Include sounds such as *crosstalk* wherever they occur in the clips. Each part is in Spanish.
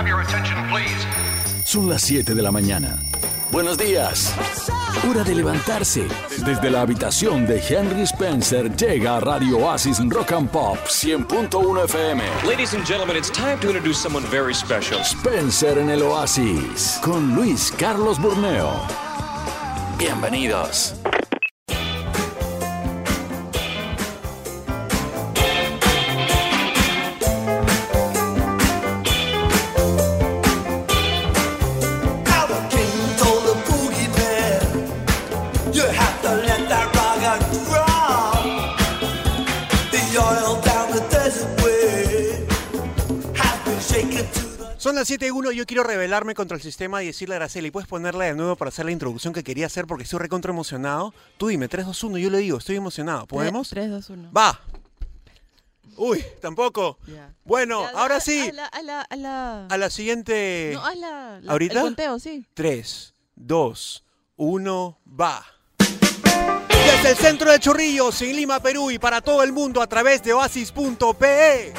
have your attention, please? Son las 7 de la mañana. Buenos días. Hora de levantarse. Desde la habitación de Henry Spencer llega a Radio Oasis Rock and Pop 100.1 FM. Ladies and gentlemen, it's time to introduce someone very special. Spencer en el Oasis con Luis Carlos Burneo. Bienvenidos. Las 7 y 1 y yo quiero rebelarme contra el sistema y decirle a Araceli, ¿puedes ponerla de nuevo para hacer la introducción que quería hacer porque estoy recontra emocionado? Tú dime, 3, 2, 1, yo le digo, estoy emocionado. ¿Podemos? 3, 2, 1. ¡Va! Uy, tampoco. Ya. Bueno, ahora a- sí. A la, a la, a la- A la siguiente... No, la, la- ¿Ahorita? El conteo, sí. 3, 2, 1, va. Desde el centro de Chorrillos, en Lima, Perú y para todo el mundo a través de oasis.pe.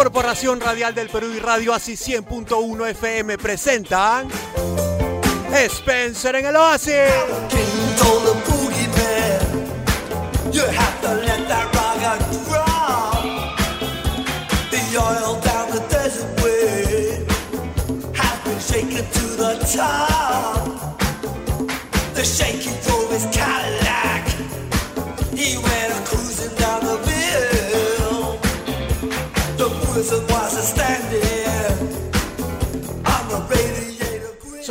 Corporación Radial del Perú y Radio Oasis 100.1 FM presentan Spencer en el Oasis. the boogie man, you have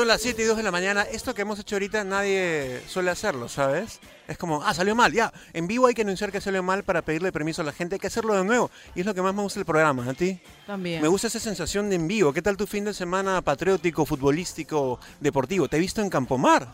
las 7 y 2 de la mañana. Esto que hemos hecho ahorita nadie suele hacerlo, ¿sabes? Es como, ah, salió mal, ya. En vivo hay que anunciar que salió mal para pedirle permiso a la gente. Hay que hacerlo de nuevo. Y es lo que más me gusta del programa. ¿A ti? También. Me gusta esa sensación de en vivo. ¿Qué tal tu fin de semana patriótico, futbolístico, deportivo? ¿Te he visto en Campomar?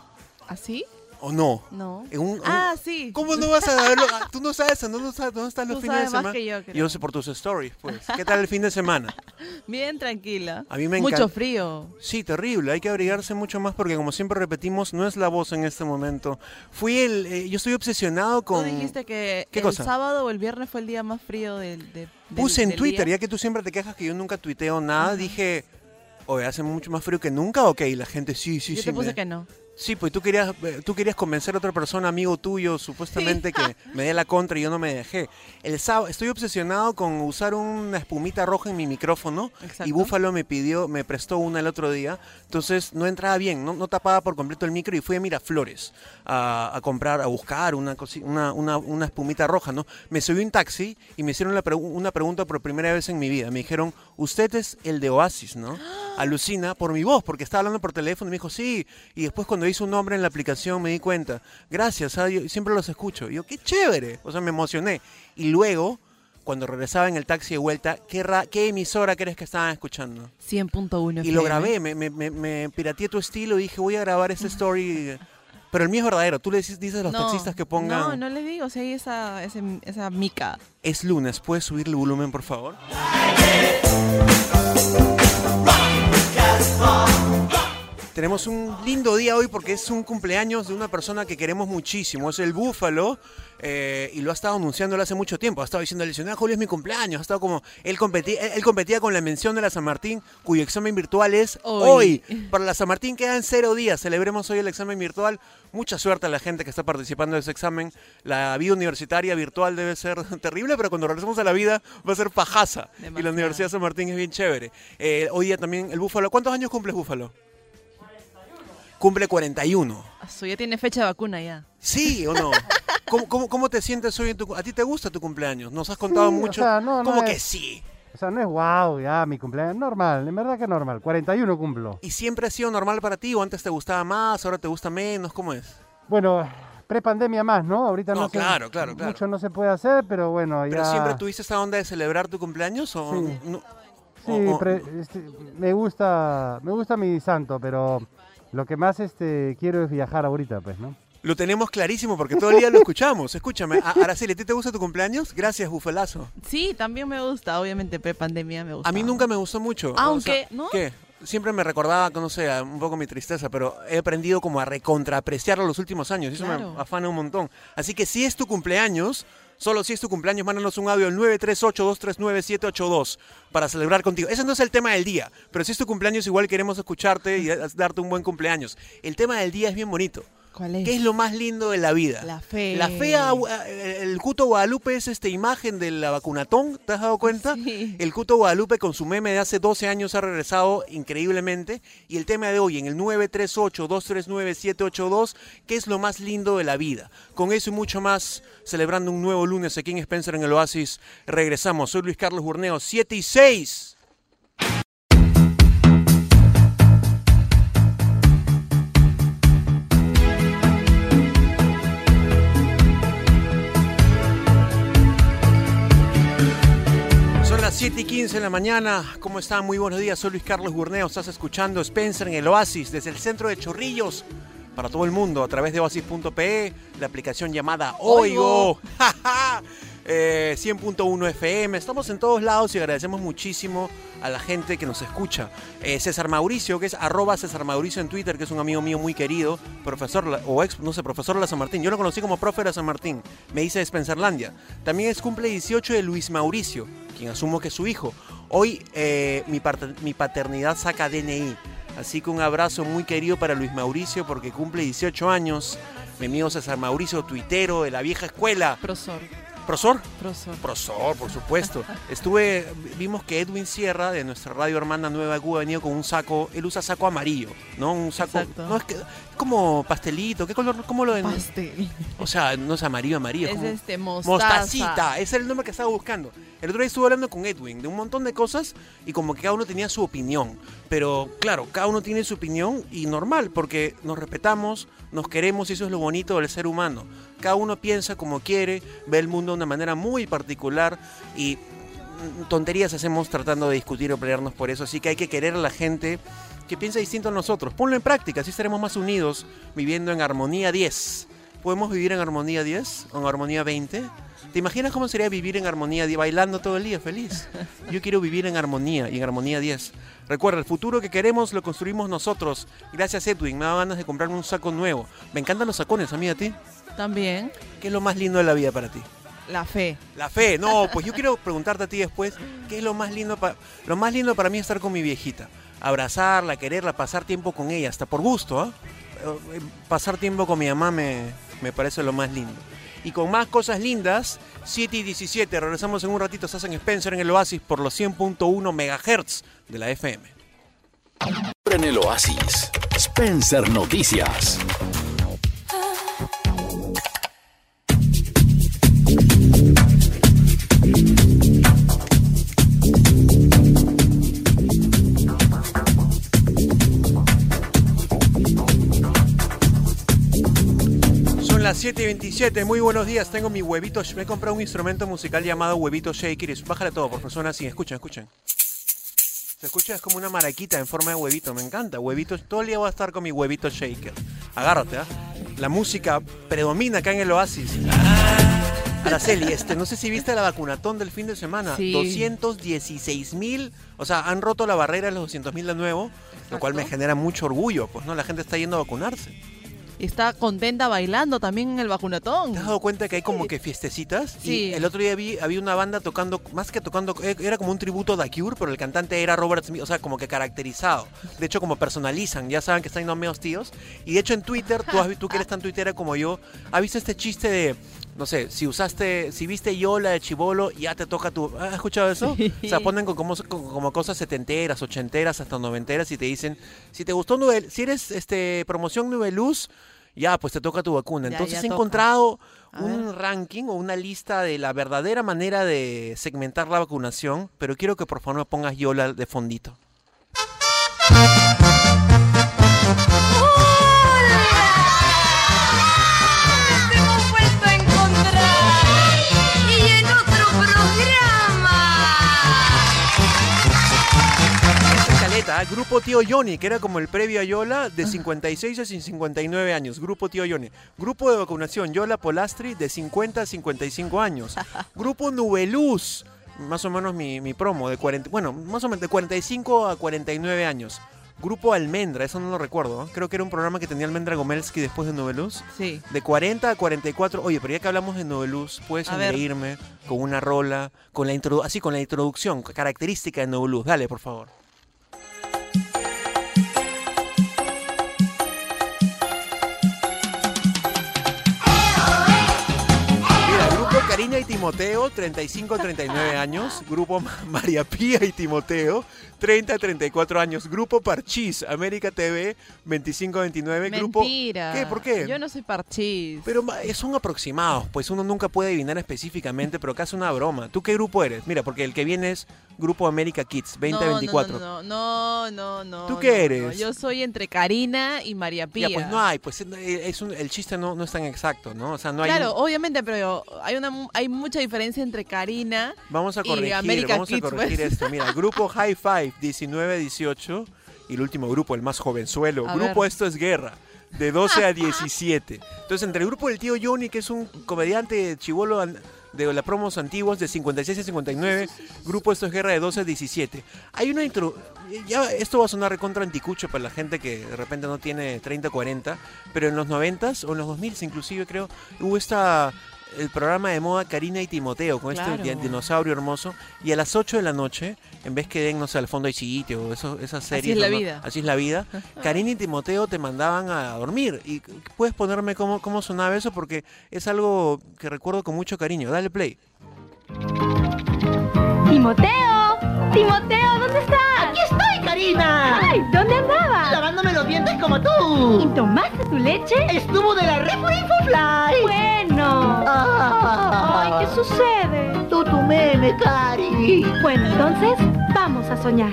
¿Así? ¿O no? No. En un- Ah, un- sí. ¿Cómo no vas a saberlo? Ah, Tú no sabes, ¿no? no sabes dónde están los Tú fines de más semana. que yo, creo. sé por tus stories, pues. ¿Qué tal el fin de semana? *laughs* Bien tranquila. A mí me Mucho frío. Sí, terrible. Hay que abrigarse mucho más porque, como siempre repetimos, no es la voz en este momento. Fui el. eh, yo estoy obsesionado Tú con. dijiste que ¿Qué el cosa? sábado o el viernes fue el día más frío del, de, del- Puse en del Twitter, día. ya que tú siempre te quejas que yo nunca tuiteo nada, dije. Oye, hace mucho más frío que nunca, ok, la gente sí, sí, Yo sí. te puse me- que no. Sí, pues tú querías, eh, tú querías convencer a otra persona, amigo tuyo, supuestamente que me dé la contra y yo no me dejé. El sábado, estoy obsesionado con usar una espumita roja en mi micrófono y Exacto. Búfalo me pidió, me prestó una el otro día, entonces no entraba bien, no, no tapaba por completo el micro y fui a Miraflores a, a comprar, a buscar una, una, una, una espumita roja, ¿no? Me subí un taxi y me hicieron la pregu- una pregunta por primera vez en mi vida. Me dijeron, usted es el de Oasis, ¿no? Alucina por mi voz, porque estaba hablando por teléfono y me dijo, sí. Y después cuando hice un nombre en la aplicación me di cuenta, gracias, ah, yo siempre los escucho. Y yo, qué chévere. O sea, me emocioné. Y luego, cuando regresaba en el taxi de vuelta, ¿qué, ra- qué emisora crees que estaban escuchando? 100.1 Y lo grabé, me, me, me, me pirateé tu estilo y dije, voy a grabar ese story. Pero el mío es verdadero. Tú le dices, dices a los No, taxistas que pongan... No, no les digo, si hay esa, ese- esa mica. Es lunes, ¿puedes subirle el volumen, por favor? Tenemos un lindo día hoy porque es un cumpleaños de una persona que queremos muchísimo. Es el Búfalo eh, y lo ha estado anunciando hace mucho tiempo. Ha estado diciendo, "Ah, Julio es mi cumpleaños. Ha estado como, él competía, él competía con la mención de la San Martín, cuyo examen virtual es hoy. Hoy. Para la San Martín quedan cero días. Celebremos hoy el examen virtual. Mucha suerte a la gente que está participando de ese examen. La vida universitaria virtual debe ser *laughs* terrible, pero cuando regresemos a la vida va a ser pajaza. Y la. Universidad San Martín es bien chévere. Eh, hoy día también el Búfalo. ¿Cuántos años cumples Búfalo? Cumple 41. Asu, ya tiene fecha de vacuna ya. ¿Sí o no? *laughs* ¿Cómo, cómo, cómo te sientes hoy en tu... ¿A ti te gusta tu cumpleaños? Nos has contado Sí, o mucho. sea, no, no ¿Cómo que es- sí? O sea, no es wow, ya mi cumpleaños. Normal, en verdad que normal. 41 cumplo. ¿Y siempre ha sido normal para ti o antes te gustaba más, ahora te gusta menos? ¿Cómo es? Bueno, prepandemia más, ¿no? Ahorita no, No, se- claro, claro, claro. Mucho no se puede hacer, pero bueno, ¿Pero siempre tuviste esta onda de celebrar tu cumpleaños o Sí. no? Sí, pre- este, me gusta, me gusta mi santo, pero lo que más este quiero es viajar ahorita, pues, ¿no? Lo tenemos clarísimo porque todo el día lo escuchamos. Escúchame, a- Araceli, ¿a ti te gusta tu cumpleaños? Gracias, Bufalazo. Sí, también me gusta, obviamente pre-pandemia me gusta. A mí nunca me gustó mucho. Aunque, ¿no? ¿Qué? Siempre me recordaba, no sé, un poco mi tristeza, pero he aprendido como a recontraapreciarlo los últimos años. y Eso Claro. me afana un montón. Así que si es tu cumpleaños, Solo si es tu cumpleaños, mándanos un audio al 938-239-782 para celebrar contigo. Ese no es el tema del día, pero si es tu cumpleaños, igual queremos escucharte y darte un buen cumpleaños. El tema del día es bien bonito. ¿Cuál es? ¿Qué es lo más lindo de la vida? La fe. La fe, a- a- el Cuto Guadalupe es esta imagen de la vacunatón, ¿te has dado cuenta? Sí. El Cuto Guadalupe con su meme de hace 12 años ha regresado increíblemente. Y el tema de hoy en el 938-239-782, ¿qué es lo más lindo de la vida? Con eso y mucho más, celebrando un nuevo lunes aquí en Spencer en el Oasis, regresamos. Soy Luis Carlos Burneo, 7 y 6. Las 7 y 15 de la mañana. ¿Cómo están? Muy buenos días. Soy Luis Carlos Burneo. Estás escuchando Spencer en el Oasis desde el centro de Chorrillos para todo el mundo a través de oasis.pe, la aplicación llamada Oigo. Oigo. *laughs* Eh, 100.1 FM. Estamos en todos lados y agradecemos muchísimo a la gente que nos escucha. Eh, César Mauricio, que es arroba César Mauricio en Twitter, que es un amigo mío muy querido, profesor o ex, no sé, profesor de la San Martín. Yo lo conocí como profe de la San Martín. Me dice Spencerlandia. También es cumple 18 de Luis Mauricio, quien asumo que es su hijo. Hoy eh, mi, mi paternidad saca DNI. Así que un abrazo muy querido para Luis Mauricio porque cumple 18 años. Mi amigo César Mauricio, tuitero de la vieja escuela. Profesor. Profesor. Profesor, por supuesto. *laughs* Estuve, vimos que Edwin Sierra de nuestra radio hermana Nueva Cuba venido con un saco, él usa saco amarillo, ¿no? Un saco, Exacto. no es que como pastelito, ¿qué color? ¿Cómo lo ven? Pastel. O sea, no es amarillo, amarillo, es Es como este mostaza. mostacita, ese era el nombre que estaba buscando. El otro día estuve hablando con Edwin de un montón de cosas y como que cada uno tenía su opinión. Pero claro, cada uno tiene su opinión y normal, porque nos respetamos, nos queremos y eso es lo bonito del ser humano. Cada uno piensa como quiere, ve el mundo de una manera muy particular y mm, tonterías hacemos tratando de discutir o pelearnos por eso. Así que hay que querer a la gente que piensa distinto a nosotros. Ponlo en práctica, así estaremos más unidos viviendo en armonía 10. ¿Podemos vivir en armonía 10 o en armonía 20? ¿Te imaginas cómo sería vivir en armonía 10 bailando todo el día feliz? *laughs* Yo quiero vivir en armonía y en armonía 10. Recuerda, el futuro que queremos lo construimos nosotros. Gracias Edwin, me da ganas de comprarme un saco nuevo. Me encantan los sacones, a mí a ti. También. ¿Qué es lo más lindo de la vida para ti? La fe. La fe, no, pues yo quiero preguntarte a ti después, ¿qué es lo más lindo para lo más lindo para mí es estar con mi viejita? Abrazarla, quererla, pasar tiempo con ella, hasta por gusto, ¿ah? Eh, Pasar tiempo con mi mamá me, me parece lo más lindo. Y con más cosas lindas, 7 y 17, regresamos en un ratito, estás en Spencer en el Oasis por los 100.1 MHz de la FM. En el Oasis, Spencer Noticias. Son las 7 y 27, muy buenos días, tengo mi huevito, me he comprado un instrumento musical llamado huevito shaker, bájale todo, por suena así, escuchen, escuchen. Se escucha es como una maraquita en forma de huevito, me encanta, huevito, todo el día voy a estar con mi huevito shaker. Agárrate, ¿ah? La música predomina acá en el oasis. Araceli, este, no sé si viste la vacunatón del fin de semana. Sí. 216 mil, o sea, han roto la barrera de los 200 mil de nuevo, lo cual me genera mucho orgullo, pues no, la gente está yendo a vacunarse. Está contenta bailando también en el vacunatón. ¿Te has dado cuenta que hay como que fiestecitas? Sí. Y el otro día vi, había una banda tocando, más que tocando, eh, era como un tributo a The Cure, pero el cantante era Robert Smith, o sea, como que caracterizado. De hecho, como personalizan, ya saben que están yendo medios tíos. Y de hecho en Twitter, tú, has, tú que eres tan tuitera como yo, ¿has visto este chiste de, no sé, si usaste, si viste Yola de Chivolo, ya te toca tu... ¿Has escuchado eso? Sí. O sea, ponen como, con- como cosas setenteras, ochenteras, hasta noventeras y te dicen, si te gustó, Nubel, si eres este promoción Nubeluz, ya, pues te toca tu vacuna. Ya, Entonces ya he toca. encontrado A un ver. ranking o una lista de la verdadera manera de segmentar la vacunación, pero quiero que por favor me pongas Yola de fondito. ¿Eh? Grupo Tío Johnny, que era como el previo a Yola, de 56 a 59 años. Grupo Tío Johnny. Grupo de vacunación, Yola Polastri, de 50 a 55 años. *laughs* Grupo Nubeluz, más o menos mi, mi promo, de 40, bueno, más o menos de 45 a 49 años. Grupo Almendra, eso no lo recuerdo. ¿eh? Creo que era un programa que tenía Almendra Gomelski después de Noveluz. Sí. De 40 a 44. Oye, pero ya que hablamos de Noveluz, puedes engreírme con una rola, con la así con la introducción, característica de Noveluz. Dale, por favor. Grupo Timoteo, 35-39 años. Grupo Ma- María Pía y Timoteo, 30-34 años. Grupo Parchís, América TV, 25-29. Grupo... Mentira. ¿Qué? ¿Por qué? Yo no soy parchís. Pero son aproximados, pues uno nunca puede adivinar específicamente, pero acá es una broma. ¿Tú qué grupo eres? Mira, porque el que viene es Grupo América Kids, 2024. No, no, no, no, no. ¿Tú qué no. eres? Yo soy entre Karina y María Pía. Ya, pues no hay, pues eh, es un- el chiste no, no es tan exacto, ¿no? O sea, no hay... Claro, un- obviamente, pero hay una hay mucha diferencia entre Karina. Vamos a y corregir, America vamos a corregir pues. esto. Mira, Grupo High Five, 19-18, y el último grupo, el más jovenzuelo. A grupo ver. Esto es Guerra. De 12 a *laughs* 17. Entonces, entre el grupo del tío Johnny, que es un comediante chivolo de las promos antiguos de 56 a 59, grupo Esto es Guerra de 12 a 17. Hay una intro... Ya, esto va a sonar recontra anticucho para la gente que de repente no tiene 30 40, pero en los 90s o en los 2000s inclusive creo, hubo esta el programa de moda Karina y Timoteo con Claro. este di- dinosaurio hermoso y a las 8 de la noche, en vez que den, no sé, al fondo hay sitio o eso, esas series. es la ¿no? vida. Así es la vida. *laughs* Karina y Timoteo te mandaban a dormir y puedes ponerme cómo, cómo sonaba eso porque es algo que recuerdo con mucho cariño. Dale play. Timoteo, Timoteo, ¿dónde estás? ¡Aquí estoy, Karina! Ay, ¿dónde andabas? Lavándome los dientes como ¿Y tú. tomaste tu leche? Estuvo de la Refo Infofly. Bueno. Ay, ¿qué sucede? Tú, tu meme, Cari. Bueno, entonces vamos a soñar.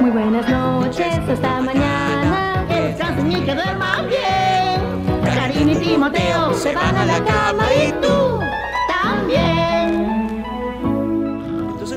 Muy buenas noches, hasta mañana. Descansen y que duerman bien. Karina y Timoteo se van a la cama y tú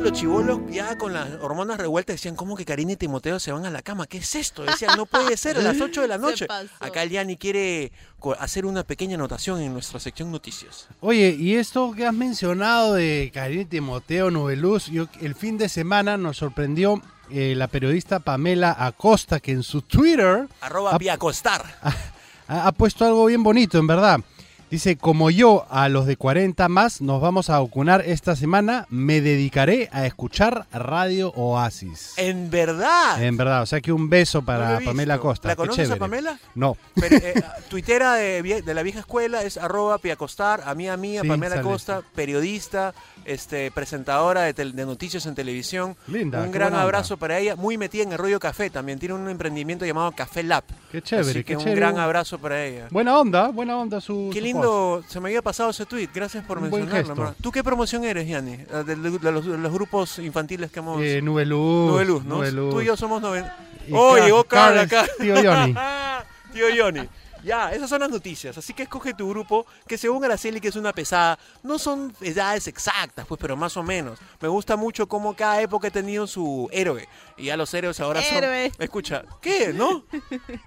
los chivolos ya con las hormonas revueltas decían, ¿cómo que Karina y Timoteo se van a la cama? ¿Qué es esto? Decían, no puede ser a las 8 de la *laughs* noche. Acá el Yanni quiere hacer una pequeña anotación en nuestra sección noticias. Oye, y esto que has mencionado de Karina y Timoteo Noveluz, yo, el fin de semana nos sorprendió eh, la periodista Pamela Acosta, que en su Twitter Arroba ha, ha puesto algo bien bonito, en verdad. Dice, como yo a los de 40 más nos vamos a vacunar esta semana, me dedicaré a escuchar Radio Oasis. En verdad. En verdad, o sea que un beso para. Pamela Acosta. ¿La conoces a. Pamela? No. Pero, eh, *laughs* tuitera de, de la vieja escuela es arroba Piacostar, a mí, a mí, a Sí, Pamela sale Acosta, periodista, este, presentadora de, de noticias en televisión. Linda, Un gran onda. abrazo para ella, muy metida en el rollo café también. Tiene un emprendimiento llamado Café Lab. Qué chévere, Así que qué un chévere. gran abrazo para ella. Buena onda, buena onda su Qué su lindo, se me había pasado ese tweet, gracias por Un mencionarlo. ¿Tú qué promoción eres, Yanni? De, de- de los, de los grupos infantiles que hemos... Eh, Nube Luz. Nube Luz, ¿no? Nube Luz. Tú y yo somos noven... ¡Oh, llegó Carl Carl, acá! tío Johnny. *laughs* tío Johnny. Ya, esas son las noticias. Así que escoge tu grupo, que según Araceli, que es una pesada, no son edades exactas, pues, pero más o menos. Me gusta mucho cómo cada época ha tenido su héroe. Y ya los héroes ahora Héroe. son... Escucha, ¿qué? ¿No?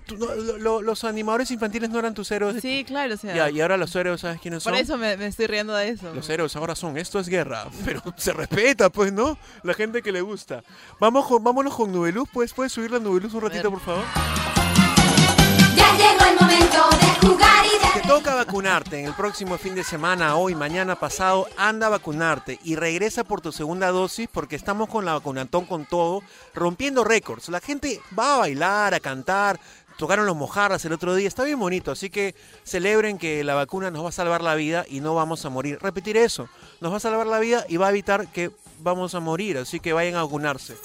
Tú no- lo- lo- los animadores infantiles no eran tus héroes. Sí, claro, o sea. Ya, y ahora los héroes, ¿sabes quiénes por son? eso me, me estoy riendo de eso. Los héroes ahora son, esto es guerra, *laughs* pero se respeta, pues, ¿no? La gente que le gusta. Vamos con, vámonos con Nubeluz, pues, ¿puedes subir la Nubeluz un ratito, por favor? Te toca vacunarte en el próximo fin de semana, hoy, mañana pasado, anda a vacunarte y regresa por tu segunda dosis porque estamos con la vacunatón con todo, rompiendo récords. La gente va a bailar, a cantar, tocaron los mojarras el otro día, está bien bonito, así que celebren que la vacuna nos va a salvar la vida y no vamos a morir. Repetiré eso, nos va a salvar la vida y va a evitar que vamos a morir, así que vayan a vacunarse.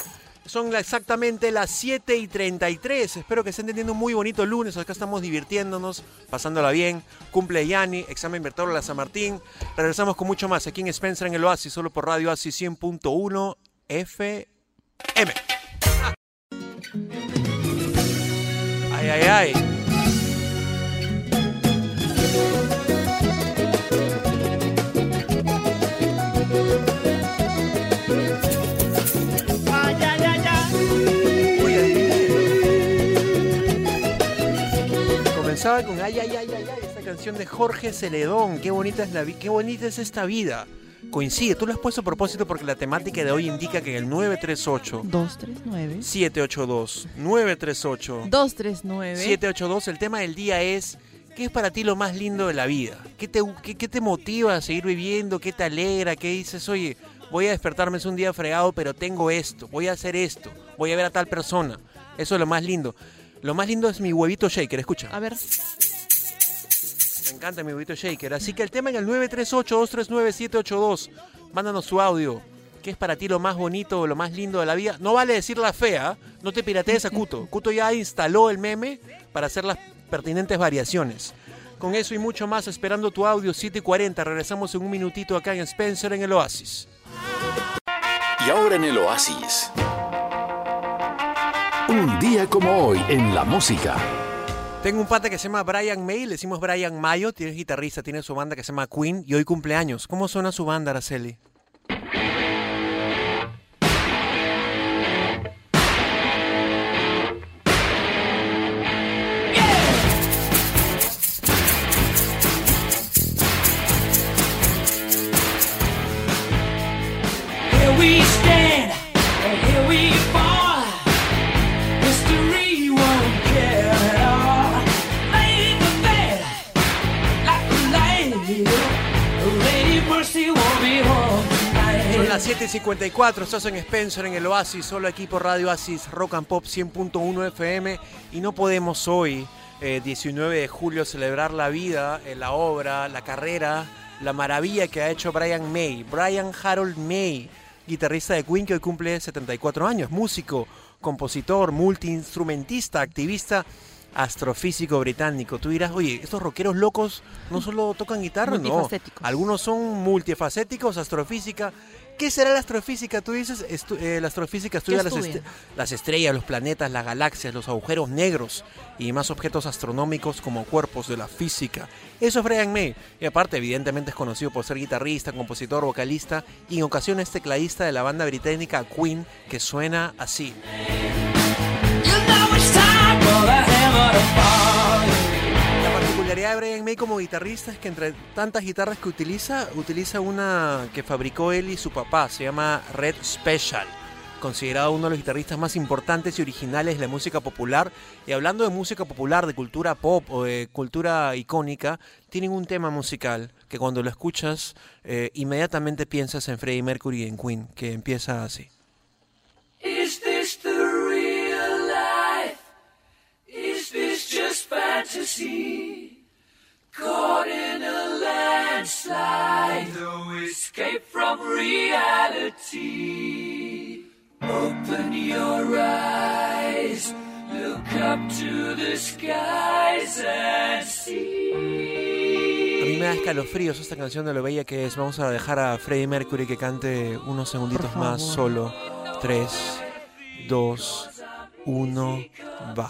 Son exactamente las 7 y 33. Espero que estén teniendo un muy bonito lunes. Acá estamos divirtiéndonos, pasándola bien. Cumple Yanni, examen Bertolo la San Martín. Regresamos con mucho más aquí en Spencer en el Oasis, solo por Radio Oasis 100.1 FM. Ay, ay. Ay, Comenzaba con ay, ay, ay, ay, ay, esta canción de Jorge Celedón. Qué bonita es la vi- qué bonita es esta vida. coincide. Tú lo has puesto a propósito porque la temática de hoy indica que en el 938 239 782 938 239 782 el tema del día es ¿qué es para ti lo más lindo de la vida? ¿Qué te, qué, qué te motiva a seguir viviendo? ¿Qué te alegra? ¿Qué dices? Oye, voy a despertarme es un día fregado, pero tengo esto, voy a hacer esto, voy a ver a tal persona. Eso es lo más lindo. Lo más lindo es mi huevito shaker, escucha. A ver. Me encanta mi huevito shaker. Así que el tema en el 938-239-782. Mándanos su audio. ¿Qué es para ti lo más bonito o lo más lindo de la vida? No vale decir la fea. No te piratees a Cuto. Cuto ya instaló el meme para hacer las pertinentes variaciones. Con eso y mucho más, esperando tu audio 740. Regresamos en un minutito acá en Spencer en el Oasis. Y ahora en el Oasis. Un día como hoy en la música. Tengo un pata que se llama Brian May, le decimos Brian Mayo, tiene guitarrista, tiene su banda que se llama Queen y hoy cumpleaños. ¿Cómo suena su banda, Araceli? Las 7.54, estás en Spencer, en el Oasis, solo aquí por Radio Oasis, Rock and Pop 100.1 FM y no podemos hoy, eh, 19 de julio, celebrar la vida, eh, la obra, la carrera, la maravilla que ha hecho Brian May, Brian Harold May, guitarrista de Queen que hoy cumple 74 años, músico, compositor, multiinstrumentista, activista, astrofísico británico. Tú dirás, oye, estos rockeros locos no solo tocan guitarra, no. Algunos son multifacéticos, astrofísica. ¿Qué será la astrofísica? Tú dices, estu- eh, la astrofísica estudia las, est- las estrellas, los planetas, las galaxias, los agujeros negros y más objetos astronómicos como cuerpos de la física. Eso es Brian May. Y aparte, evidentemente es conocido por ser guitarrista, compositor, vocalista y en ocasiones tecladista de la banda británica Queen, que suena así. Particularidad de Brian May como guitarrista es que entre tantas guitarras que utiliza, utiliza una que fabricó él y su papá, se llama Red Special, considerado uno de los guitarristas más importantes y originales de la música popular. Y hablando de música popular, de cultura pop o de cultura icónica, tienen un tema musical que cuando lo escuchas eh, inmediatamente piensas en Freddie Mercury y en Queen, que empieza así. Is this the real life? Is this just fantasy? Caught in a landslide, no escape from reality. Open your eyes, look up to the skies and see. A mí me da escalofríos esta canción de lo bella que es. Vamos a dejar a Freddie Mercury que cante unos segunditos más solo. 3, 2, 1, va.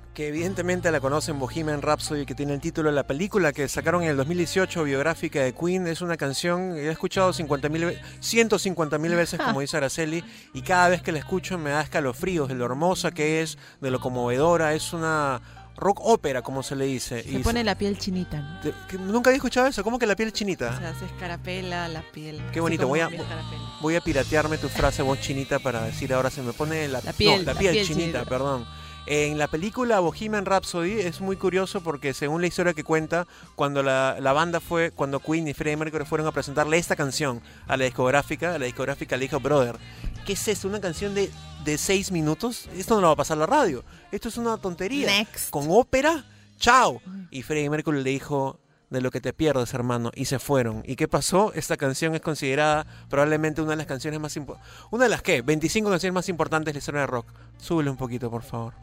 que evidentemente la conocen Bohemian Rhapsody, que tiene el título de la película que sacaron en el 2018, biográfica de Queen, es una canción que he escuchado 50 mil, 150 mil veces, como dice Araceli, y cada vez que la escucho me da escalofríos de lo hermosa que es, de lo conmovedora, es una rock ópera, como se le dice. Se y pone la piel chinita, ¿no? Te- que Nunca había escuchado eso, ¿cómo que la piel chinita? O sea, se escarapela la piel. Qué bonito, voy a, voy a piratearme tu frase voz chinita para decir ahora se me pone la, La piel, no, la la piel piel chinita, chinita. perdón. En la película Bohemian Rhapsody es muy curioso porque según la historia que cuenta, cuando la, la banda fue, cuando Queen y Freddie Mercury fueron a presentarle esta canción a la discográfica, a la discográfica le dijo, brother, ¿qué es esto? ¿Una canción de, de seis minutos? Esto no lo va a pasar la radio. Esto es una tontería. Next. Con ópera, chao. Y Freddie Mercury le dijo, de lo que te pierdes, hermano. Y se fueron. ¿Y qué pasó? Esta canción es considerada probablemente una de las canciones más importantes. ¿Una de las qué? 25 canciones más importantes de la historia de rock. Súbele un poquito, por favor.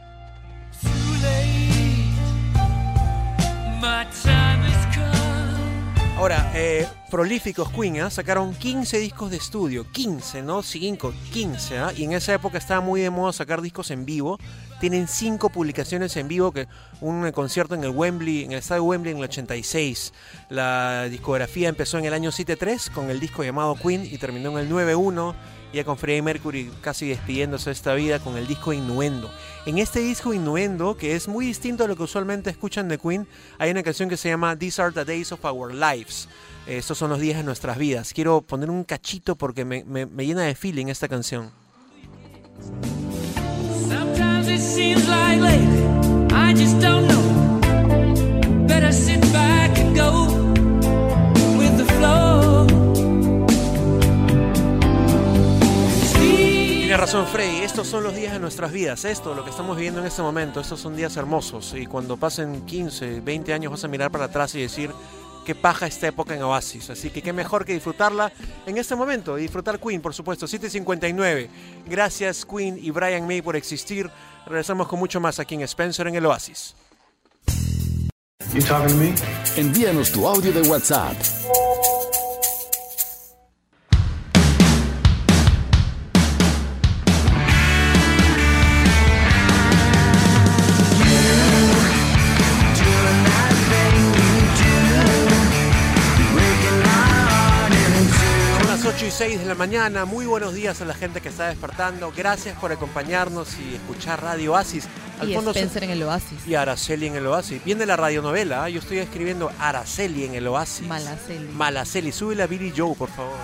Ahora, eh, prolíficos Queen, ¿ah? sacaron 15 discos de estudio, 15, no 5, 15, ¿ah? y en esa época estaba muy de moda sacar discos en vivo, Tienen cinco publicaciones en vivo, que un concierto en el Wembley, en el estadio Wembley en el 86. La discografía empezó en el año 73 con el disco llamado Queen y terminó en el 91 ya con Freddie Mercury casi despidiéndose de esta vida con el disco Innuendo. En este disco Innuendo, que es muy distinto a lo que usualmente escuchan de Queen, hay una canción que se llama These Are the Days of Our Lives. Estos son los días de nuestras vidas. Quiero poner un cachito porque me llena de feeling esta canción. Freddy, estos son los días de nuestras vidas, esto, lo que estamos viviendo en este momento, estos son días hermosos. Y cuando pasen 15, 20 años vas a mirar para atrás y decir qué paja esta época en Oasis, así que qué mejor que disfrutarla en este momento. Disfrutar Queen, por supuesto, 759. Gracias Queen y Brian May por existir, regresamos con mucho más aquí en Spencer en el Oasis. Envíanos tu audio de WhatsApp. 6 de la mañana. Muy buenos días a la gente que está despertando. Gracias por acompañarnos y escuchar Radio Oasis. Y se- Spencer en el Oasis. y Araceli en el Oasis. Viene la radionovela. ¿ah? Yo estoy escribiendo Araceli en el Oasis. Malaceli. Malaceli. Súbela a Billy Joe, por favor.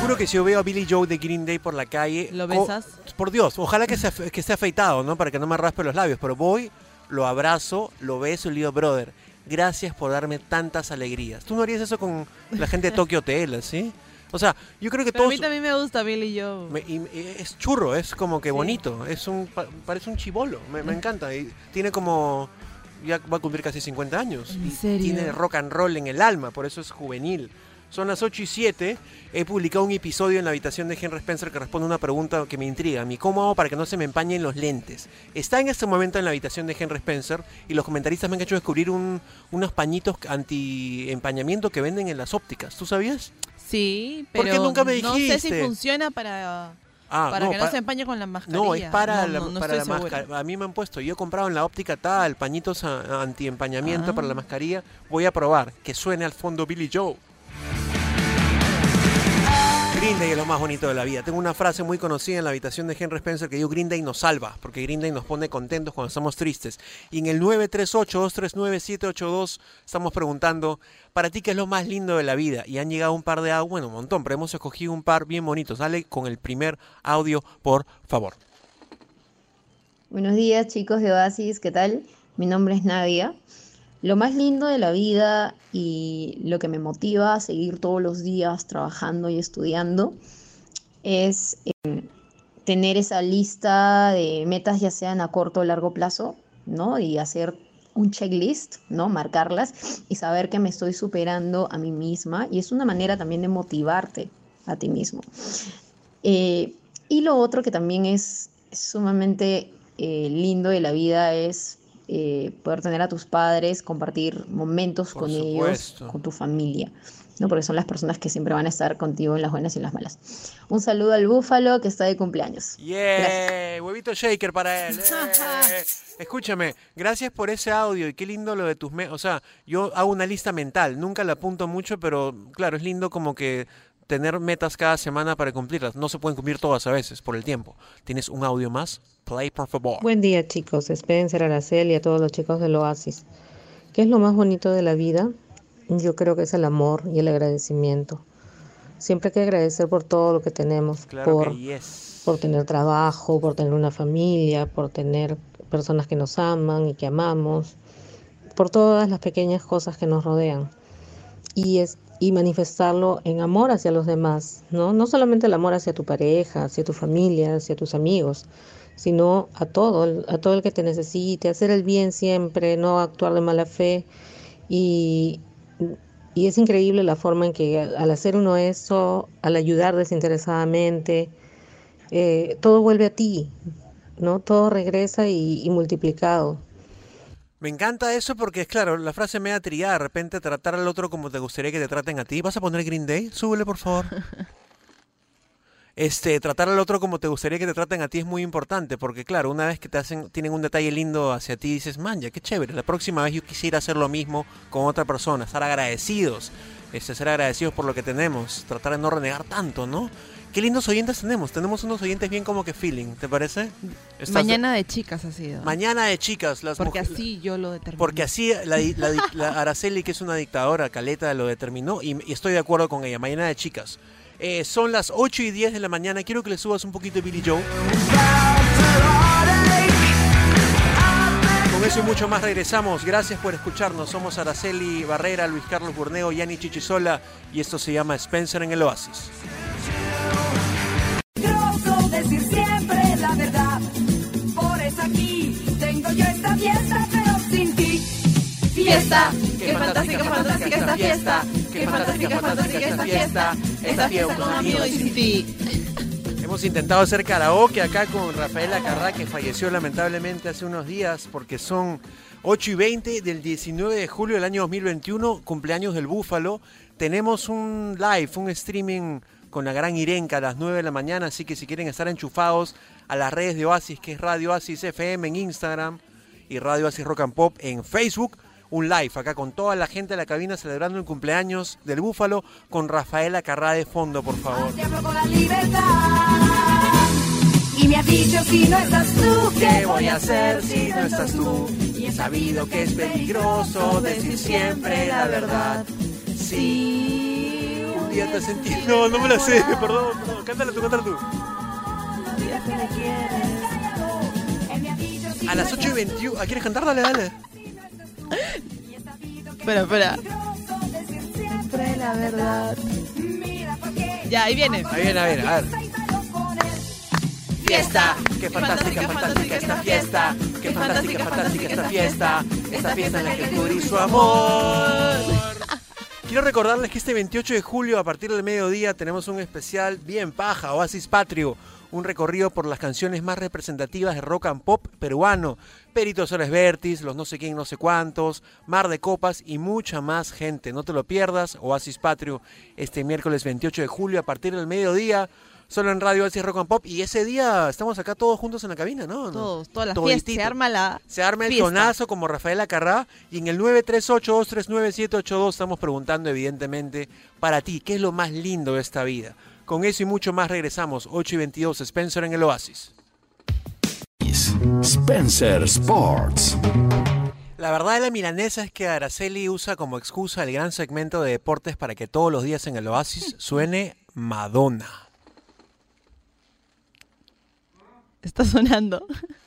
Juro que si yo veo a Billy Joe de Green Day por la calle. ¿Lo besas? por Dios, ojalá que, sea, que afeitado, ¿no? Para que no me raspe los labios. Pero voy, lo abrazo, lo beso y le digo, brother, gracias por darme tantas alegrías. ¿Tú no harías eso con la gente de Tokyo Hotel, ¿sí? O sea, yo creo que Pero a mí también me gusta Billy Joe. Me- y- y es churro, es como que Sí. bonito, es un pa- parece un chivolo, me, me encanta. Y tiene como ya va a cumplir casi 50 años. ¿En y serio? Tiene rock and roll en el alma, por eso es juvenil. Son las 8 y 7. He publicado un episodio en la habitación de Henry Spencer que responde a una pregunta que me intriga. Mi ¿Cómo hago para que no se me empañen los lentes? Está en este momento en la habitación de Henry Spencer y los comentaristas me han hecho descubrir un- unos pañitos anti-empañamiento que venden en las ópticas. ¿Tú sabías? Sí, ¿Por pero qué nunca me no sé si dijiste? funciona para, Ah, para no, que no se empañe con la mascarilla. No, es para No, la, no, para la mascarilla. A mí me han puesto, yo he comprado en la óptica tal, pañitos anti-empañamiento Ah. para la mascarilla. Voy a probar, que suene al fondo Billy Joe. Green es lo más bonito de la vida. Tengo una frase muy conocida en la habitación de Henry Spencer que digo Green Day nos salva, porque Green Day nos pone contentos cuando estamos tristes. Y en el 938-239-782 estamos preguntando, ¿para ti qué es lo más lindo de la vida? Y han llegado un par de audios, bueno, un montón, pero hemos escogido un par bien bonitos. Dale con el primer audio, por favor. Buenos días chicos de Oasis, ¿qué tal? Mi nombre es Nadia. Lo más lindo de la vida y lo que me motiva a seguir todos los días trabajando y estudiando es eh, tener esa lista de metas ya sean a corto o largo plazo, ¿no? Y hacer un checklist, ¿no? Marcarlas y saber que me estoy superando a mí misma y es una manera también de motivarte a ti mismo. Eh, y lo otro que también es sumamente eh, lindo de la vida es eh, poder tener a tus padres, compartir momentos Por con ellos, con tu familia, ¿no? Porque son las personas que siempre van a estar contigo en las buenas y en las malas. Un saludo al búfalo que está de cumpleaños. Yeah, huevito shaker para él. eh. *laughs* Escúchame, gracias por ese audio y qué lindo lo de tus me o sea, yo hago una lista mental, nunca la apunto mucho, pero claro, es lindo como que tener metas cada semana para cumplirlas. No se pueden cumplir todas a veces por el tiempo. ¿Tienes un audio más? Play, por favor. Buen día chicos, Spencer, Araceli a todos los chicos del Oasis. ¿Qué es lo más bonito de la vida? Yo creo que es el amor y el agradecimiento. Siempre hay que agradecer por todo lo que tenemos, Claro por, que yes. por tener trabajo, por tener una familia, por tener personas que nos aman y que amamos, por todas las pequeñas cosas que nos rodean. Y, es, y manifestarlo en amor hacia los demás, ¿no? No solamente el amor hacia tu pareja, hacia tu familia, hacia tus amigos, sino a todo, a todo el que te necesite, hacer el bien siempre, no actuar de mala fe. Y, y es increíble la forma en que al hacer uno eso, al ayudar desinteresadamente, eh, todo vuelve a ti, ¿no? Todo regresa y, y multiplicado. Me encanta eso porque es claro, la frase media trillada, de repente tratar al otro como te gustaría que te traten a ti. ¿Vas a poner Green Day? Súbele, por favor. *laughs* este, tratar al otro como te gustaría que te traten a ti es muy importante, porque claro, una vez que te hacen, tienen un detalle lindo hacia ti, dices, man, ya qué chévere, la próxima vez yo quisiera hacer lo mismo con otra persona, estar agradecidos, este, ser agradecidos por lo que tenemos, tratar de no renegar tanto, ¿no? Qué lindos oyentes tenemos, tenemos unos oyentes bien como que feeling, ¿te parece? Estás- Mañana de chicas ha sido. Mañana de chicas, las Porque así yo lo determino. porque así la, la- la *laughs* Araceli, que es una dictadora, Caleta, lo determinó y, y estoy de acuerdo con ella. Mañana de chicas. Eh, son las 8 y 10 de la mañana. Quiero que le subas un poquito de Billy Joe. Con eso y mucho más regresamos. Gracias por escucharnos. Somos Araceli Barrera, Luis Carlos Burneo, Yanni Chichisola y esto se llama Spencer en el Oasis. Peligroso decir siempre la verdad. Por eso aquí tengo yo esta fiesta, pero sin ti. Fiesta, qué fantástica, fantástica esta fiesta. Qué fantástica, fantástica esta fiesta. Esta fiesta con amigos y sin ti. Hemos intentado hacer karaoke acá con Rafaela Carrá, que falleció lamentablemente hace unos días, porque son 8 y 20 del 19 de julio del año 2021, cumpleaños del Búfalo. Tenemos un live, un streaming con la gran Irenca a las 9 de la mañana, así que si quieren estar enchufados a las redes de Oasis, que es Radio Oasis FM en Instagram y Radio Oasis Rock and Pop en Facebook, un live acá con toda la gente de la cabina celebrando el cumpleaños del Búfalo con Rafaela Carrá de fondo, por favor. Te hablo con la libertad. Y me has dicho si no estás tú, ¿qué voy a hacer si no estás tú? Y he sabido que es peligroso decir siempre la verdad. Sí, un día te sentí. No, no me la sé, perdón, perdón. Cántala tú, cántala tú. A las 8 y 21. ¿Ah, ¿Quieres cantar? Dale, dale. Espera, espera. Siempre la verdad. Ya, ahí viene. Ahí viene, a ver, a ver. Fiesta, Qué fantástica, fantástica esta fiesta. Qué fantástica, fantástica esta fiesta. Esta fiesta en la que descubrí su amor. Quiero recordarles que este 28 de julio, a partir del mediodía, tenemos un especial bien paja, Oasis Patrio. Un recorrido por las canciones más representativas de rock and pop peruano. Perito Soles Vertis, Los No sé quién, no sé cuántos, Mar de Copas y mucha más gente. No te lo pierdas, Oasis Patrio, este miércoles 28 de julio, a partir del mediodía. Solo en Radio Oasis Rock and Pop. Y ese día estamos acá todos juntos en la cabina, ¿no? ¿No? Todos, toda la Toditito. fiesta. Se arma la. Se arma el fiesta. tonazo como Rafaela Carrá y en el 938-239-782 estamos preguntando evidentemente para ti, ¿qué es lo más lindo de esta vida? Con eso y mucho más regresamos, 8 y 22, Spencer en el Oasis. Spencer Sports. La verdad de la milanesa es que Araceli usa como excusa el gran segmento de deportes para que todos los días en el Oasis *laughs* suene Madonna. Está sonando.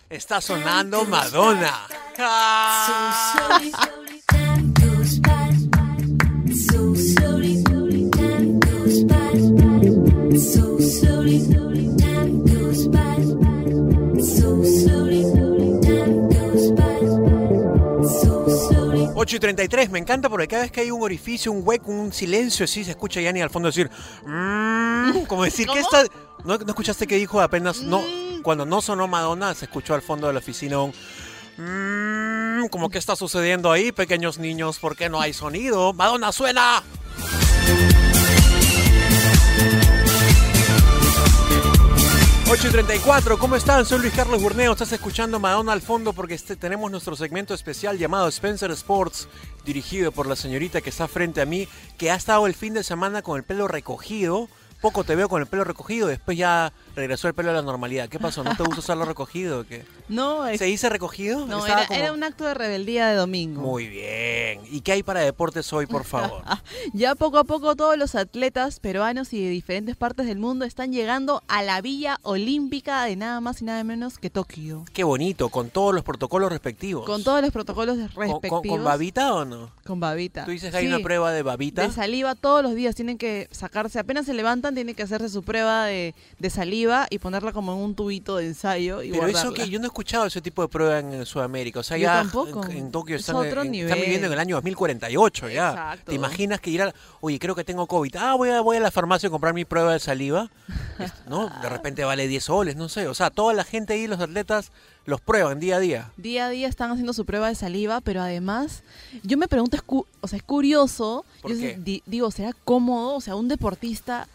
Está sonando Madonna. Ah. Ocho y 33, me encanta porque cada vez que hay un orificio, un hueco, un silencio así, se escucha a Yanni al fondo decir, "Mm", como decir que está... ¿No, ¿No escuchaste que dijo apenas? No, cuando no sonó Madonna, se escuchó al fondo de la oficina un... "Mm", como que está sucediendo ahí, pequeños niños, ¿por qué no hay sonido? ¡Madonna suena! Y 34, ¿cómo están? Soy Luis Carlos Burneo, estás escuchando Madonna al fondo porque este- tenemos nuestro segmento especial llamado Spencer Sports, dirigido por la señorita que está frente a mí, que ha estado el fin de semana con el pelo recogido. Poco te veo con el pelo recogido, después ya regresó el pelo a la normalidad. ¿Qué pasó? ¿No te gusta usarlo recogido o qué? *laughs* No, es- ¿Se dice recogido? no era, como- era un acto de rebeldía de domingo. Muy bien. ¿Y qué hay para deportes hoy, por favor? *laughs* Ya poco a poco todos los atletas peruanos y de diferentes partes del mundo están llegando a la Villa Olímpica de nada más y nada menos que Tokio. Qué bonito, con todos los protocolos respectivos. Con todos los protocolos ¿Con, respectivos. con- con babita o no? Con babita. Tú dices que hay Sí. una prueba de babita. De saliva todos los días tienen que sacarse, apenas se levantan, tienen que hacerse su prueba de, de saliva y ponerla como en un tubito de ensayo y Pero eso que yo no he escuchado ese tipo de prueba en, Sudamérica. O sea, Yo ya tampoco. en, en Tokio Es están, otro en- nivel. están viviendo en el año 2048 ya. Exacto. ¿Te imaginas que ir a, oye, creo que tengo COVID. Ah, voy a, voy a la farmacia a comprar mi prueba de saliva. *laughs* Este, ¿No? De repente vale 10 soles, no sé. O sea, toda la gente ahí, los atletas, los prueban día a día. Día a día están haciendo su prueba de saliva, pero además, yo me pregunto, es cu- o sea, es curioso, ¿Por yo di- digo, ¿será cómodo? O sea, un deportista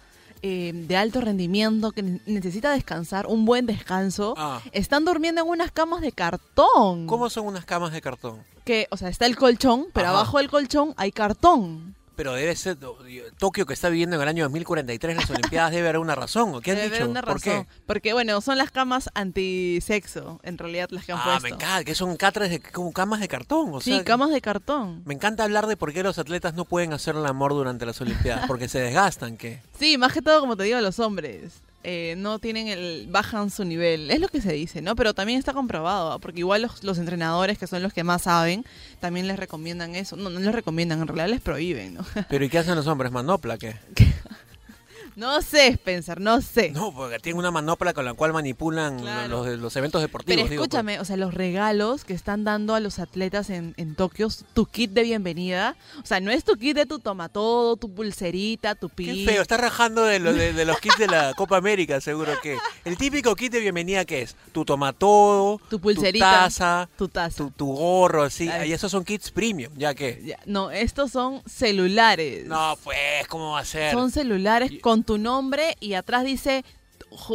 eh, de alto rendimiento que ne- necesita descansar, un buen descanso, Ah. están durmiendo en unas camas de cartón. ¿Cómo son unas camas de cartón? Que, o sea, está el colchón, pero Ajá. abajo del colchón hay cartón. Pero debe ser Tokio que está viviendo en el año 2043 las Olimpiadas debe haber una razón. ¿o ¿Qué has Debe dicho? haber una ¿Por razón. qué? Porque, bueno, son las camas antisexo, en realidad las que han Ah, puesto. me encanta, que son catres de como camas de cartón. O sí, sea, camas de cartón. Me encanta hablar de por qué los atletas no pueden hacer el amor durante las Olimpiadas, porque se desgastan, ¿qué? Sí, más que todo, como te digo, los hombres. Eh, no tienen el. bajan su nivel. Es lo que se dice, ¿no? Pero también está comprobado, ¿ah? porque igual los, los entrenadores, que son los que más saben, también les recomiendan eso. No, no les recomiendan, en realidad les prohíben, ¿no? Pero ¿y qué hacen los hombres? ¿Manopla qué? *laughs* no sé, Spencer, no sé. No, porque tienen una manopla con la cual manipulan Claro. los, los eventos deportivos. Pero digo, pues. escúchame, o sea, los regalos que están dando a los atletas en, en Tokio, tu kit de bienvenida, o sea, no es tu kit de tu toma todo, tu pulserita, tu Qué pin. feo, está rajando de, lo- de- de los kits de la *laughs* Copa América, seguro que. El típico kit de bienvenida que es tu tomatodo, Tu pulserita, tu taza, tu taza. tu, tu gorro, así. Y esos son kits premium, ya que. No, estos son celulares. No, pues, ¿cómo va a ser? Son celulares con tu nombre y atrás dice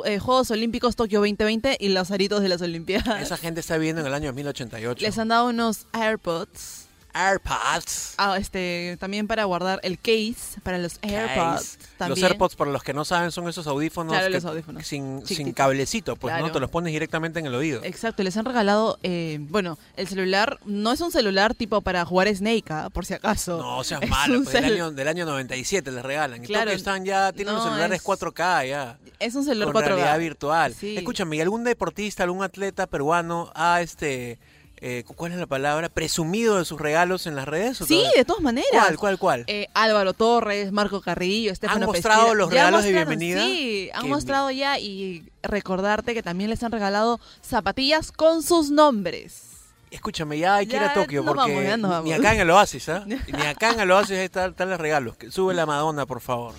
eh, Juegos Olímpicos Tokio 2020 y los aritos de las Olimpiadas. Esa gente está viviendo en el año 2088. Les han dado unos AirPods. AirPods. Ah, este, también para guardar el case para los AirPods. También. Los AirPods, para los que no saben, son esos audífonos, Claro, que- los audífonos. Sin, cablecito, pues, ¿no? Te los pones directamente en el oído. Exacto, les han regalado, eh, bueno, el celular no es un celular tipo para jugar Snake, ¿ah? por si acaso. No seas Es malo, pues, del, año, del año 97 les regalan. Y Claro. Tokio están ya, tienen los No, celulares es- 4K ya. Es un celular con 4K. realidad virtual. Sí. Escúchame, ¿y algún deportista, algún atleta peruano ha, este, eh, ¿cuál es la palabra? ¿Presumido de sus regalos en las redes? o Sí, todavía? de todas maneras. ¿Cuál, cuál, cuál? Eh, Álvaro Torres, Marco Carrillo, Estefano mostrado Pesquera. los Ya regalos de bienvenida? Sí, han mostrado ya y recordarte que también les han regalado zapatillas con sus nombres. Escúchame, ya hay que ir a Tokio porque vamos, ya nos ni vamos. acá en el Oasis, ¿ah? *laughs* Ni acá en el Oasis están, están los regalos. Sube la Madonna, por favor.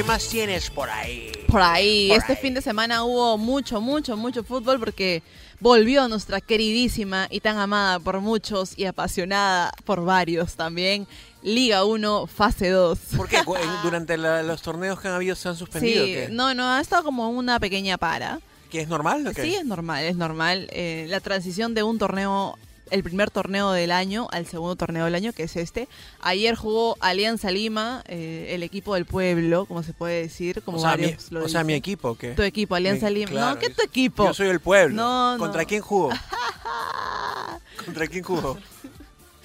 ¿Qué más tienes por ahí? Por ahí, Por este ahí. fin de semana hubo mucho, mucho, mucho fútbol porque volvió nuestra queridísima y tan amada por muchos y apasionada por varios también, Liga 1, fase 2. ¿Por qué? Durante la- los torneos que han habido se han suspendido. Sí, ¿qué? no, no, ha estado como una pequeña para. ¿Que es normal? o qué? Sí, es normal, es normal. Eh, la transición de un torneo, el primer torneo del año al segundo torneo del año, que es este. Ayer jugó Alianza Lima, eh, el equipo del pueblo, como se puede decir, como o sea, mi, lo o sea, mi equipo, ¿qué? Tu equipo, Alianza Mi- Lima. claro, no, ¿qué yo- tu equipo? Yo soy el pueblo. No, no. ¿Contra quién jugó? *laughs* ¿Contra quién jugó?